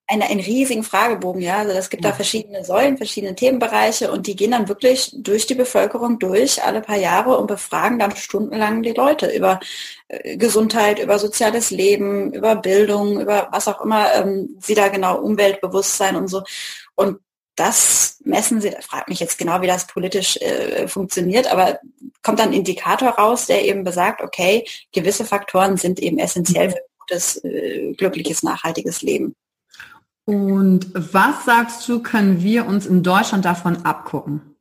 Eine, einen riesigen Fragebogen, ja. Also es gibt ja. da verschiedene Säulen, verschiedene Themenbereiche und die gehen dann wirklich durch die Bevölkerung durch alle paar Jahre und befragen dann stundenlang die Leute über äh, Gesundheit, über soziales Leben, über Bildung, über was auch immer ähm, sie da genau, Umweltbewusstsein und so. Und das messen sie, fragt mich jetzt genau, wie das politisch äh, funktioniert, aber kommt dann ein Indikator raus, der eben besagt, okay, gewisse Faktoren sind eben essentiell für ein gutes, äh, glückliches, nachhaltiges Leben. Und was sagst du, können wir uns in Deutschland davon abgucken?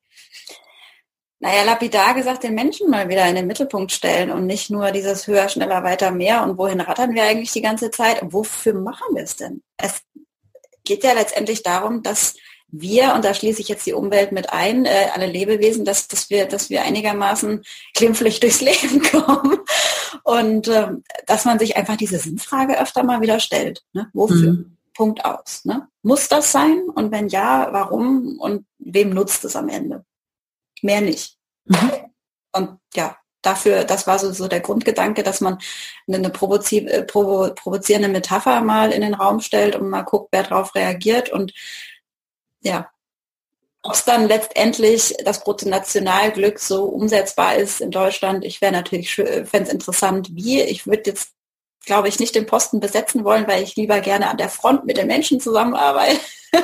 Naja, lapidar gesagt, den Menschen mal wieder in den Mittelpunkt stellen und nicht nur dieses höher, schneller, weiter, mehr und wohin rattern wir eigentlich die ganze Zeit und wofür machen wir es denn? Es geht ja letztendlich darum, dass wir, und da schließe ich jetzt die Umwelt mit ein, äh, alle Lebewesen, dass, dass, wir, dass wir einigermaßen glimpflich durchs Leben kommen. Und ähm, dass man sich einfach diese Sinnfrage öfter mal wieder stellt. Ne? Wofür? Mhm. Punkt aus. Ne? Muss das sein? Und wenn ja, warum? Und wem nutzt es am Ende? Mehr nicht. Mhm. Und ja, dafür, das war so, so der Grundgedanke, dass man eine provozi äh, provo provozierende Metapher mal in den Raum stellt und mal guckt, wer darauf reagiert. Und ja, Ob es dann letztendlich das Bruttonationalglück so umsetzbar ist in Deutschland, ich wäre natürlich, fände es interessant, wie. Ich würde jetzt, glaube ich, nicht den Posten besetzen wollen, weil ich lieber gerne an der Front mit den Menschen zusammenarbeite.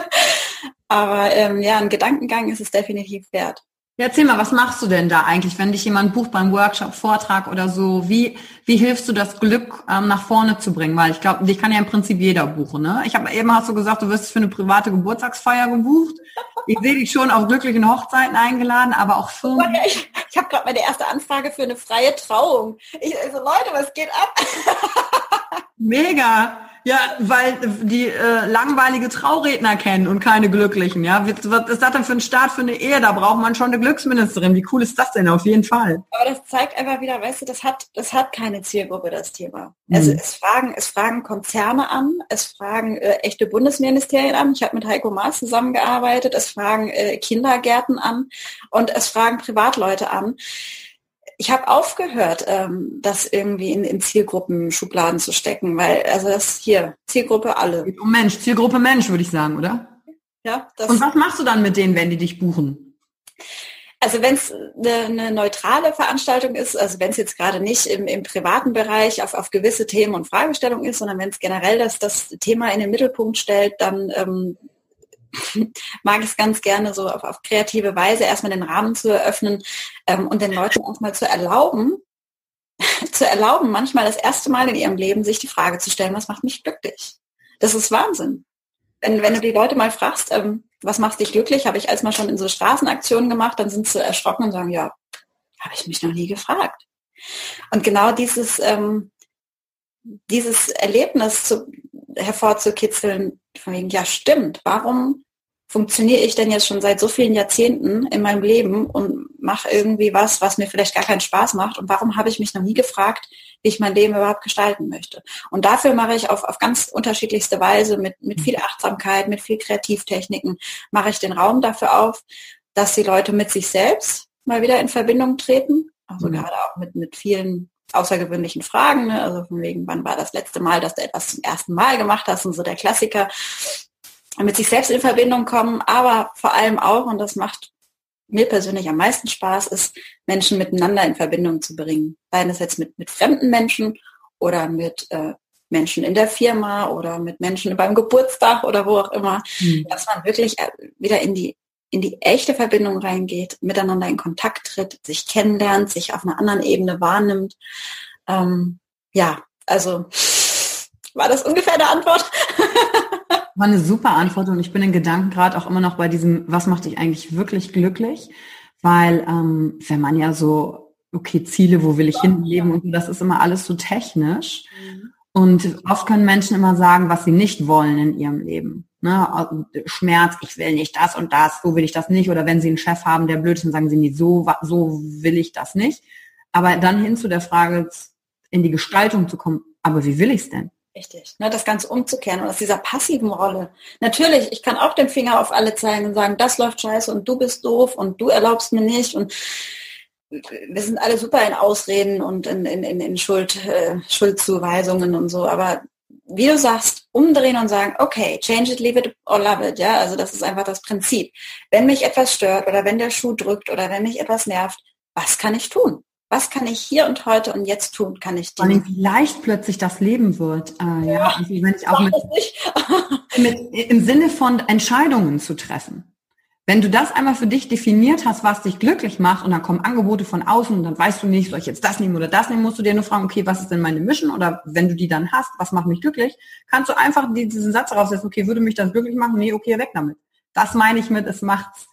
Aber ähm, ja, ein Gedankengang ist es definitiv wert. Ja, erzähl mal, was machst du denn da eigentlich, wenn dich jemand bucht beim Workshop, Vortrag oder so? Wie, wie hilfst du das Glück ähm, nach vorne zu bringen? Weil ich glaube, dich kann ja im Prinzip jeder buchen. Ne? Ich habe eben hast du gesagt, du wirst für eine private Geburtstagsfeier gebucht. Ich sehe dich schon auf glücklichen Hochzeiten eingeladen, aber auch so. Ich, ich habe gerade meine erste Anfrage für eine freie Trauung. Ich, also Leute, was geht ab? Mega. Ja, weil die äh, langweilige Trauredner kennen und keine glücklichen. Ja, was, ist das denn für ein Start für eine Ehe? Da braucht man schon eine Glücksministerin. Wie cool ist das denn? Auf jeden Fall. Aber das zeigt einfach wieder, weißt du, das hat, das hat keine Zielgruppe das Thema. Mhm. Also es fragen, es fragen Konzerne an, es fragen äh, echte Bundesministerien an. Ich habe mit Heiko Maas zusammengearbeitet. Es fragen äh, Kindergärten an und es fragen Privatleute an ich habe aufgehört, ähm, das irgendwie in, in Zielgruppen-Schubladen zu stecken, weil, also das hier, Zielgruppe alle. Oh Mensch, Zielgruppe Mensch, würde ich sagen, oder? Ja. Und was machst du dann mit denen, wenn die dich buchen? Also wenn es eine, eine, neutrale Veranstaltung ist, also wenn es jetzt gerade nicht im, im privaten Bereich auf, auf gewisse Themen und Fragestellungen ist, sondern wenn es generell das, das Thema in den Mittelpunkt stellt, dann ähm, mag ich es ganz gerne so auf, auf, kreative Weise erstmal den Rahmen zu eröffnen ähm, und den Leuten erstmal zu erlauben, zu erlauben, manchmal das erste Mal in ihrem Leben sich die Frage zu stellen, was macht mich glücklich? Das ist Wahnsinn. Wenn, wenn du die Leute mal fragst, ähm, was macht dich glücklich, habe ich als mal schon in so Straßenaktionen gemacht, dann sind sie erschrocken und sagen, ja, habe ich mich noch nie gefragt. Und genau dieses, ähm, dieses Erlebnis zu, hervorzukitzeln, von wegen, ja stimmt, warum funktioniere ich denn jetzt schon seit so vielen Jahrzehnten in meinem Leben und mache irgendwie was, was mir vielleicht gar keinen Spaß macht und warum habe ich mich noch nie gefragt, wie ich mein Leben überhaupt gestalten möchte. Und dafür mache ich auf, auf ganz unterschiedlichste Weise mit, mit viel Achtsamkeit, mit viel Kreativtechniken, mache ich den Raum dafür auf, dass die Leute mit sich selbst mal wieder in Verbindung treten, also mhm. gerade auch mit, mit vielen außergewöhnlichen Fragen, ne? also von wegen, wann war das letzte Mal, dass du etwas zum ersten Mal gemacht hast und so der Klassiker, mit sich selbst in Verbindung kommen, aber vor allem auch, und das macht mir persönlich am meisten Spaß, ist, Menschen miteinander in Verbindung zu bringen. Seien es jetzt mit, mit fremden Menschen oder mit äh, Menschen in der Firma oder mit Menschen beim Geburtstag oder wo auch immer, mhm. dass man wirklich äh, wieder in die in die echte Verbindung reingeht, miteinander in Kontakt tritt, sich kennenlernt, sich auf einer anderen Ebene wahrnimmt. Ähm, ja, also war das ungefähr eine Antwort? War eine super Antwort und ich bin in Gedanken gerade auch immer noch bei diesem, was macht dich eigentlich wirklich glücklich? Weil ähm, wenn man ja so, okay, Ziele, wo will ich hin leben und das ist immer alles so technisch. Mhm. Und oft können Menschen immer sagen, was sie nicht wollen in ihrem Leben. Ne? Schmerz, ich will nicht das und das, so will ich das nicht. Oder wenn sie einen Chef haben, der blöd ist, dann sagen sie nicht, so, so will ich das nicht. Aber dann hin zu der Frage, in die Gestaltung zu kommen, aber wie will ich es denn? Richtig, ne, das Ganze umzukehren und aus dieser passiven Rolle. Natürlich, ich kann auch den Finger auf alle zeigen und sagen, das läuft scheiße und du bist doof und du erlaubst mir nicht und wir sind alle super in Ausreden und in, in, in, in Schuld, äh, Schuldzuweisungen und so, aber wie du sagst, umdrehen und sagen, okay, change it, leave it or love it, ja, also das ist einfach das Prinzip. Wenn mich etwas stört oder wenn der Schuh drückt oder wenn mich etwas nervt, was kann ich tun? was kann ich hier und heute und jetzt tun, kann ich tun. wie leicht plötzlich das Leben wird. Äh, ja, also wenn ich auch mit, mit, im Sinne von Entscheidungen zu treffen. Wenn du das einmal für dich definiert hast, was dich glücklich macht, und dann kommen Angebote von außen und dann weißt du nicht, soll ich jetzt das nehmen oder das nehmen, musst du dir nur fragen, okay, was ist denn meine Mission? Oder wenn du die dann hast, was macht mich glücklich? Kannst du einfach diesen Satz raussetzen, okay, würde mich das glücklich machen? Nee, okay, weg damit. Das meine ich mit, es macht's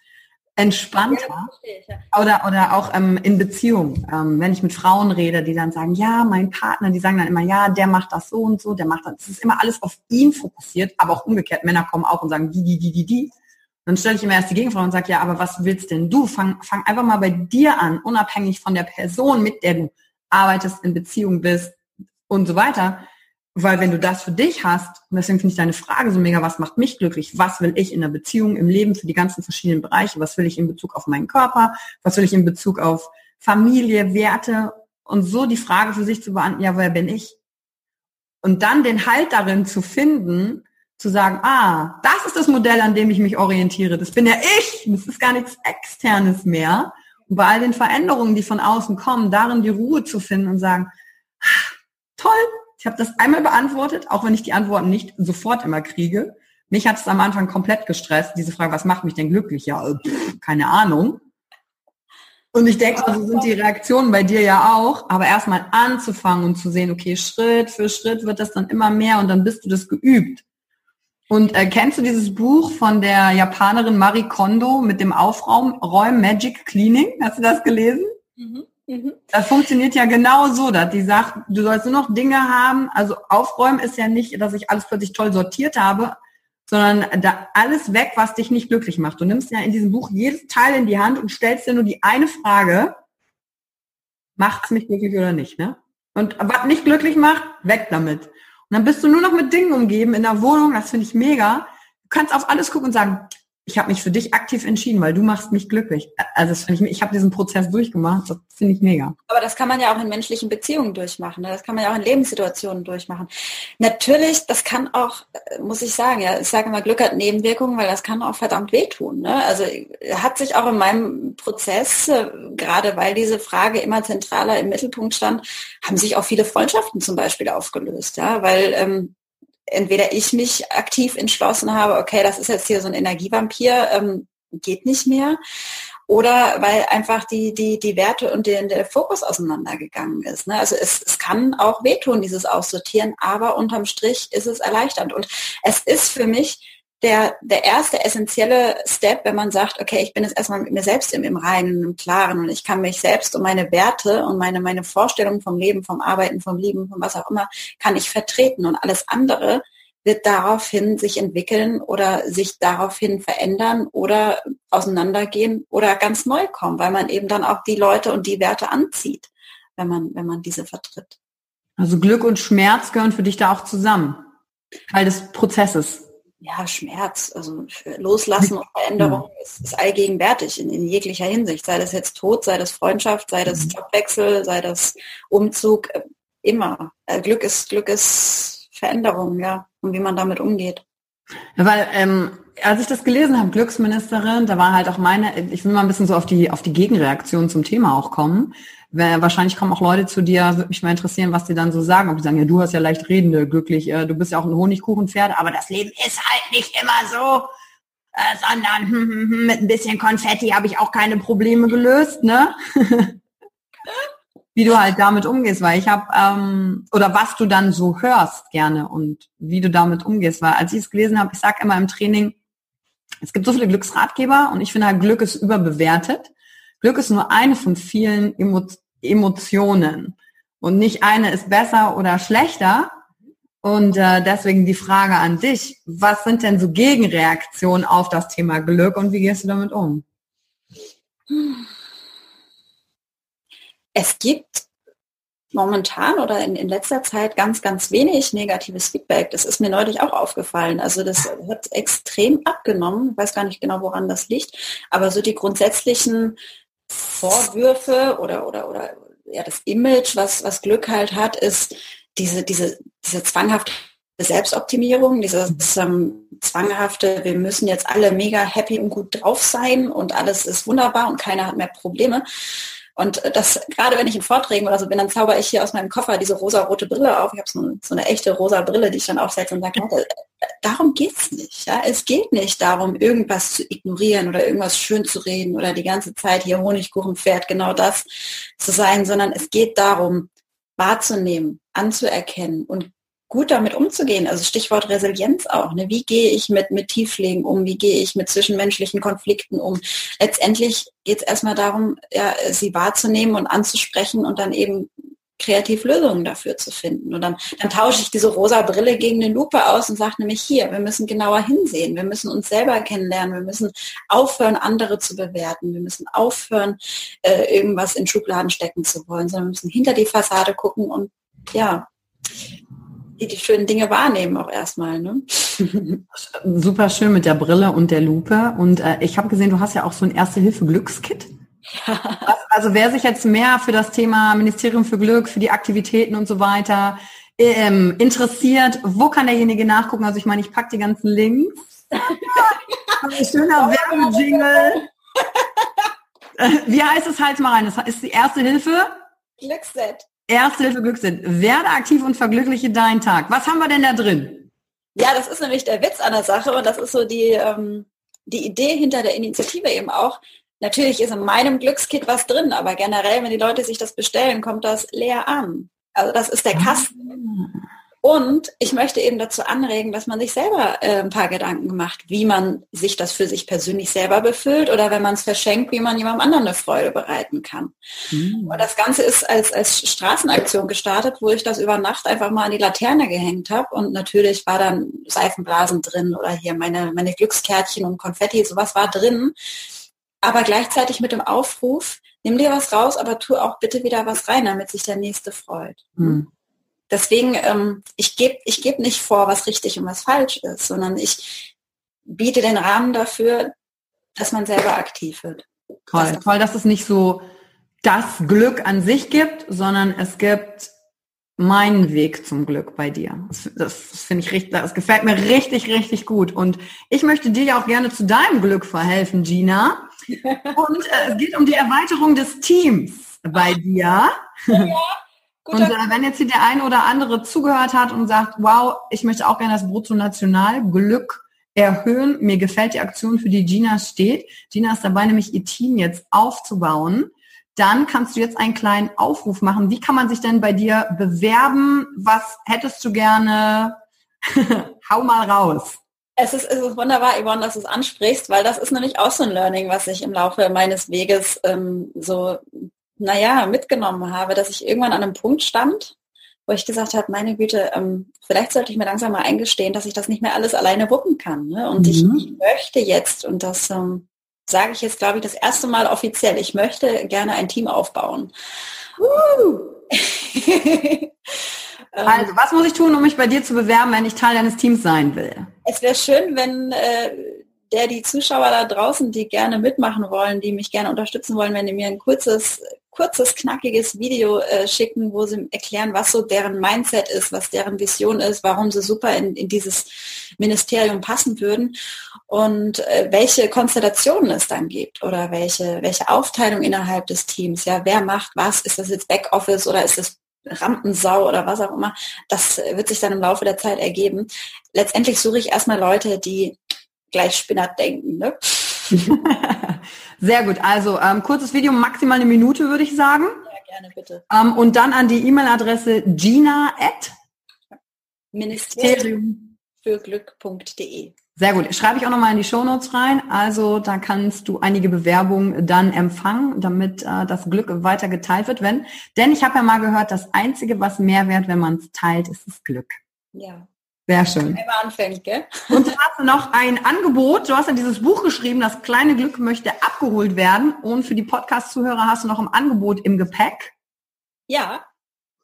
entspannter. Ja, oder, oder auch ähm, in Beziehung. Ähm, wenn ich mit Frauen rede, die dann sagen, ja, mein Partner, die sagen dann immer, ja, der macht das so und so, der macht das. Es ist immer alles auf ihn fokussiert, aber auch umgekehrt. Männer kommen auch und sagen, die, die, die, die, die. Dann stelle ich immer erst die Gegenfrage und sage, ja, aber was willst denn du? Fang, fang einfach mal bei dir an, unabhängig von der Person, mit der du arbeitest, in Beziehung bist und so weiter weil wenn du das für dich hast, und deswegen finde ich deine Frage so mega, was macht mich glücklich? Was will ich in der Beziehung, im Leben für die ganzen verschiedenen Bereiche? Was will ich in Bezug auf meinen Körper? Was will ich in Bezug auf Familie, Werte? Und so die Frage für sich zu beantworten, ja, wer bin ich? Und dann den Halt darin zu finden, zu sagen, ah, das ist das Modell, an dem ich mich orientiere. Das bin ja ich. Das ist gar nichts Externes mehr. Und bei all den Veränderungen, die von außen kommen, darin die Ruhe zu finden und sagen, toll, ich habe das einmal beantwortet, auch wenn ich die Antworten nicht sofort immer kriege. Mich hat es am Anfang komplett gestresst, diese Frage, was macht mich denn glücklich? Ja, äh, pff, keine Ahnung. Und ich denke, so also sind die Reaktionen bei dir ja auch, aber erstmal anzufangen und zu sehen, okay, Schritt für Schritt wird das dann immer mehr und dann bist du das geübt. Und äh, kennst du dieses Buch von der Japanerin Marie Kondo mit dem Aufräumen Magic Cleaning? Hast du das gelesen? Mhm. Mhm. Das funktioniert ja genau so, dass die sagt, du sollst nur noch Dinge haben. Also aufräumen ist ja nicht, dass ich alles plötzlich toll sortiert habe, sondern da alles weg, was dich nicht glücklich macht. Du nimmst ja in diesem Buch jedes Teil in die Hand und stellst dir nur die eine Frage, macht es mich glücklich oder nicht, ne? Und was nicht glücklich macht, weg damit. Dann bist du nur noch mit Dingen umgeben in der Wohnung, das finde ich mega. Du kannst auf alles gucken und sagen, ich habe mich für dich aktiv entschieden, weil du machst mich glücklich. Also das ich, ich habe diesen Prozess durchgemacht, das finde ich mega. Aber das kann man ja auch in menschlichen Beziehungen durchmachen, ne? das kann man ja auch in Lebenssituationen durchmachen. Natürlich, das kann auch, äh, muss ich sagen, ja, ich sage immer, Glück hat Nebenwirkungen, weil das kann auch verdammt wehtun. Ne? Also hat sich auch in meinem Prozess, äh, gerade weil diese Frage immer zentraler im Mittelpunkt stand, haben sich auch viele Freundschaften zum Beispiel aufgelöst, ja, weil ähm, entweder ich mich aktiv entschlossen habe, okay, das ist jetzt hier so ein Energievampir, ähm, geht nicht mehr, oder weil einfach die, die, die Werte und der, der Fokus auseinandergegangen ist. Ne? Also es, es kann auch wehtun, dieses Aussortieren, aber unterm Strich ist es erleichternd. Und es ist für mich der, der erste essentielle Step, wenn man sagt, okay, ich bin jetzt erstmal mit mir selbst im, im Reinen, im Klaren und ich kann mich selbst und meine Werte und meine, meine Vorstellungen vom Leben, vom Arbeiten, vom Lieben, von was auch immer, kann ich vertreten. Und alles andere wird daraufhin sich entwickeln oder sich daraufhin verändern oder auseinandergehen oder ganz neu kommen, weil man eben dann auch die Leute und die Werte anzieht, wenn man, wenn man diese vertritt. Also Glück und Schmerz gehören für dich da auch zusammen, Teil des Prozesses ja, Schmerz, also Loslassen und Veränderung ist, ist allgegenwärtig in, in, jeglicher Hinsicht. Sei das jetzt Tod, sei das Freundschaft, sei das mhm. Jobwechsel, sei das Umzug, äh, immer. Äh, Glück ist, Glück ist Veränderung, ja, und wie man damit umgeht. Ja, weil ähm, als ich das gelesen habe, Glücksministerin, da war halt auch meine, ich will mal ein bisschen so auf die auf die Gegenreaktion zum Thema auch kommen wahrscheinlich kommen auch Leute zu dir, würde mich mal interessieren, was die dann so sagen. Ob die sagen, ja, du hast ja leicht redende, glücklich, äh, du bist ja auch ein Honigkuchenpferd, aber das Leben ist halt nicht immer so, äh, sondern hm, hm, hm, mit ein bisschen Konfetti habe ich auch keine Probleme gelöst, ne? wie du halt damit umgehst, weil ich habe, ähm, oder was du dann so hörst gerne und wie du damit umgehst, weil als ich es gelesen habe, ich sage immer im Training, es gibt so viele Glücksratgeber und ich finde halt, Glück ist überbewertet. Glück ist nur eine von vielen Emotionen. Emotionen. Und nicht eine ist besser oder schlechter. Und äh, deswegen die Frage an dich, was sind denn so Gegenreaktionen auf das Thema Glück und wie gehst du damit um? Es gibt momentan oder in, in letzter Zeit ganz, ganz wenig negatives Feedback. Das ist mir neulich auch aufgefallen. Also das hat extrem abgenommen. Ich weiß gar nicht genau, woran das liegt. Aber so die grundsätzlichen Vorwürfe oder, oder, oder ja, das Image, was, was Glück halt hat, ist diese, diese, diese zwanghafte Selbstoptimierung, dieses ähm, zwanghafte, wir müssen jetzt alle mega happy und gut drauf sein und alles ist wunderbar und keiner hat mehr Probleme. Und das, gerade wenn ich in Vorträgen oder so bin, dann zauber ich hier aus meinem Koffer diese rosa-rote Brille auf. Ich habe so, eine, so eine echte rosa Brille, die ich dann aufsetze und sage, darum geht's nicht. Ja? Es geht nicht darum, irgendwas zu ignorieren oder irgendwas schön zu reden oder die ganze Zeit hier Honigkuchen fährt, genau das zu sein, sondern es geht darum, wahrzunehmen, anzuerkennen und gut damit umzugehen. Also Stichwort Resilienz auch. Ne? Wie gehe ich mit, mit Tiefschlägen um? Wie gehe ich mit zwischenmenschlichen Konflikten um? Letztendlich geht es erstmal darum, ja, sie wahrzunehmen und anzusprechen und dann eben kreativ Lösungen dafür zu finden. Und dann, dann tausche ich diese rosa Brille gegen eine Lupe aus und sage nämlich hier, wir müssen genauer hinsehen, wir müssen uns selber kennenlernen, wir müssen aufhören, andere zu bewerten, wir müssen aufhören, äh, irgendwas in Schubladen stecken zu wollen, sondern wir müssen hinter die Fassade gucken und ja, die, die schönen Dinge wahrnehmen auch erstmal. Ne? Super schön mit der Brille und der Lupe. Und äh, ich habe gesehen, du hast ja auch so ein Erste-Hilfe-Glückskit. Ja. Also wer sich jetzt mehr für das Thema Ministerium für Glück, für die Aktivitäten und so weiter ähm, interessiert, wo kann derjenige nachgucken? Also ich meine, ich packe die ganzen Links. Schöner Werbejingle. Wie heißt es halt mal rein? Das ist die erste Hilfe? Glücksset. Erste Hilfe Glücksset. Werde aktiv und verglückliche deinen Tag. Was haben wir denn da drin? Ja, das ist nämlich der Witz an der Sache und das ist so die, ähm, die Idee hinter der Initiative eben auch. Natürlich ist in meinem Glückskit was drin, aber generell, wenn die Leute sich das bestellen, kommt das leer an. Also das ist der Kasten. Und ich möchte eben dazu anregen, dass man sich selber äh, ein paar Gedanken macht, wie man sich das für sich persönlich selber befüllt oder wenn man es verschenkt, wie man jemandem anderen eine Freude bereiten kann. Mhm. Und das Ganze ist als, als Straßenaktion gestartet, wo ich das über Nacht einfach mal an die Laterne gehängt habe. Und natürlich war dann Seifenblasen drin oder hier meine, meine Glückskärtchen und Konfetti, sowas war drin. Aber gleichzeitig mit dem Aufruf, nimm dir was raus, aber tu auch bitte wieder was rein, damit sich der Nächste freut. Mhm. Deswegen, ähm, ich gebe ich geb nicht vor, was richtig und was falsch ist, sondern ich biete den Rahmen dafür, dass man selber aktiv wird. Toll, das toll, dass es nicht so das Glück an sich gibt, sondern es gibt meinen Weg zum Glück bei dir. Das, das finde ich richtig, das gefällt mir richtig, richtig gut. Und ich möchte dir ja auch gerne zu deinem Glück verhelfen, Gina. Und äh, es geht um die Erweiterung des Teams bei dir. Ja. Und äh, wenn jetzt hier der eine oder andere zugehört hat und sagt, wow, ich möchte auch gerne das Bruttonationalglück erhöhen, mir gefällt die Aktion, für die Gina steht. Gina ist dabei, nämlich ihr Team jetzt aufzubauen. Dann kannst du jetzt einen kleinen Aufruf machen. Wie kann man sich denn bei dir bewerben? Was hättest du gerne? Hau mal raus. Es ist, es ist wunderbar, Yvonne, dass du es ansprichst, weil das ist nämlich auch so ein Learning, was ich im Laufe meines Weges ähm, so naja, mitgenommen habe, dass ich irgendwann an einem Punkt stand, wo ich gesagt habe, meine Güte, ähm, vielleicht sollte ich mir langsam mal eingestehen, dass ich das nicht mehr alles alleine wuppen kann. Ne? Und mhm. ich, ich, möchte jetzt, und das ähm, sage ich jetzt, glaube ich, das erste Mal offiziell, ich möchte gerne ein Team aufbauen. Ähm, also, was muss ich tun, um mich bei dir zu bewerben, wenn ich Teil deines Teams sein will? Es wäre schön, wenn äh, der die Zuschauer da draußen, die gerne mitmachen wollen, die mich gerne unterstützen wollen, wenn die mir ein kurzes kurzes, knackiges Video äh, schicken, wo sie erklären, was so deren Mindset ist, was deren Vision ist, warum sie super in, in dieses Ministerium passen würden und äh, welche Konstellationen es dann gibt oder welche, welche Aufteilung innerhalb des Teams. Ja, wer macht was? Ist das jetzt Backoffice oder ist das Rampensau oder was auch immer? Das wird sich dann im Laufe der Zeit ergeben. Letztendlich suche ich erstmal Leute, die gleich Spinnert denken. Ne? Sehr gut. Also ähm, kurzes Video, maximal eine Minute, würde ich sagen. Ja, gerne, bitte. Ähm, und dann an die E-Mail-Adresse gina at Ministerium für Glück.de. Sehr gut. Schreibe ich auch nochmal in die Shownotes rein. Also da kannst du einige Bewerbungen dann empfangen, damit äh, das Glück weiter geteilt wird. Wenn, denn ich habe ja mal gehört, das Einzige, was mehr wert, wenn man es teilt, ist das Glück. Ja. Sehr schön. Immer anfängt, gell? Und du hast noch ein Angebot. Du hast ja dieses Buch geschrieben, das kleine Glück möchte abgeholt werden. Und für die Podcast-Zuhörer hast du noch ein Angebot im Gepäck. Ja.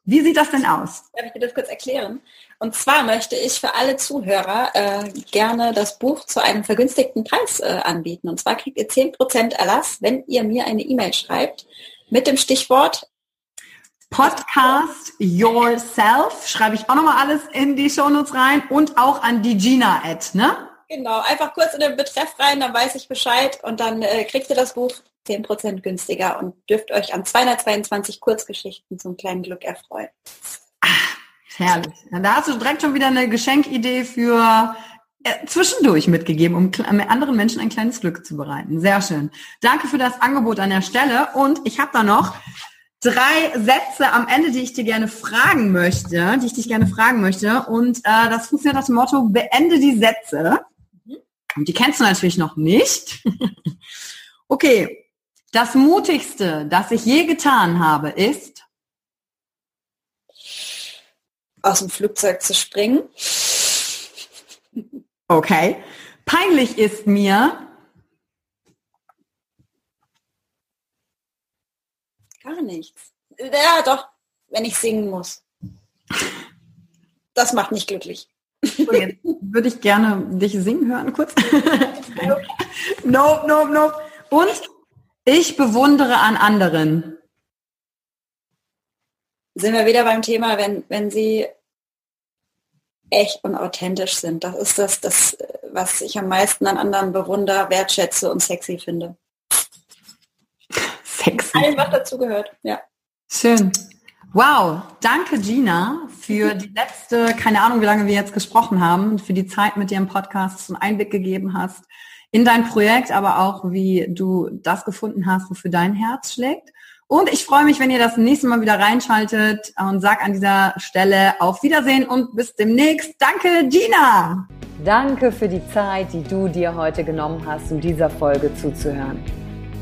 Wie sieht das denn aus? Darf ich dir das kurz erklären? Und zwar möchte ich für alle Zuhörer äh, gerne das Buch zu einem vergünstigten Preis äh, anbieten. Und zwar kriegt ihr 10% Erlass, wenn ihr mir eine E-Mail schreibt mit dem Stichwort Podcast Yourself. Schreibe ich auch nochmal alles in die Shownotes rein und auch an die Gina-Ad, ne? Genau, einfach kurz in den Betreff rein, dann weiß ich Bescheid und dann äh, kriegt ihr das Buch 10% günstiger und dürft euch an 222 Kurzgeschichten zum kleinen Glück erfreuen. Ach, herrlich. Da hast du direkt schon wieder eine Geschenkidee für äh, zwischendurch mitgegeben, um anderen Menschen ein kleines Glück zu bereiten. Sehr schön. Danke für das Angebot an der Stelle und ich habe da noch drei Sätze am Ende, die ich dir gerne fragen möchte, die ich dich gerne fragen möchte. Und äh, das funktioniert das Motto, beende die Sätze. Und die kennst du natürlich noch nicht. okay. Das Mutigste, das ich je getan habe, ist aus dem Flugzeug zu springen. Okay. Peinlich ist mir Gar nichts. Ja, doch, wenn ich singen muss. Das macht mich glücklich. So, jetzt würde ich gerne dich singen hören, kurz. nope, nope, nope. Und ich bewundere an anderen. Sind wir wieder beim Thema, wenn, wenn sie echt und authentisch sind. Das ist das, das, was ich am meisten an anderen bewundere, wertschätze und sexy finde. Sexy. Alles, was dazu gehört, ja. Schön. Wow, danke Gina für die letzte, keine Ahnung, wie lange wir jetzt gesprochen haben, für die Zeit mit dir im Podcast und Einblick gegeben hast in dein Projekt, aber auch wie du das gefunden hast, wofür dein Herz schlägt. Und ich freue mich, wenn ihr das nächste Mal wieder reinschaltet und sag an dieser Stelle auf Wiedersehen und bis demnächst. Danke, Gina! Danke für die Zeit, die du dir heute genommen hast, um dieser Folge zuzuhören.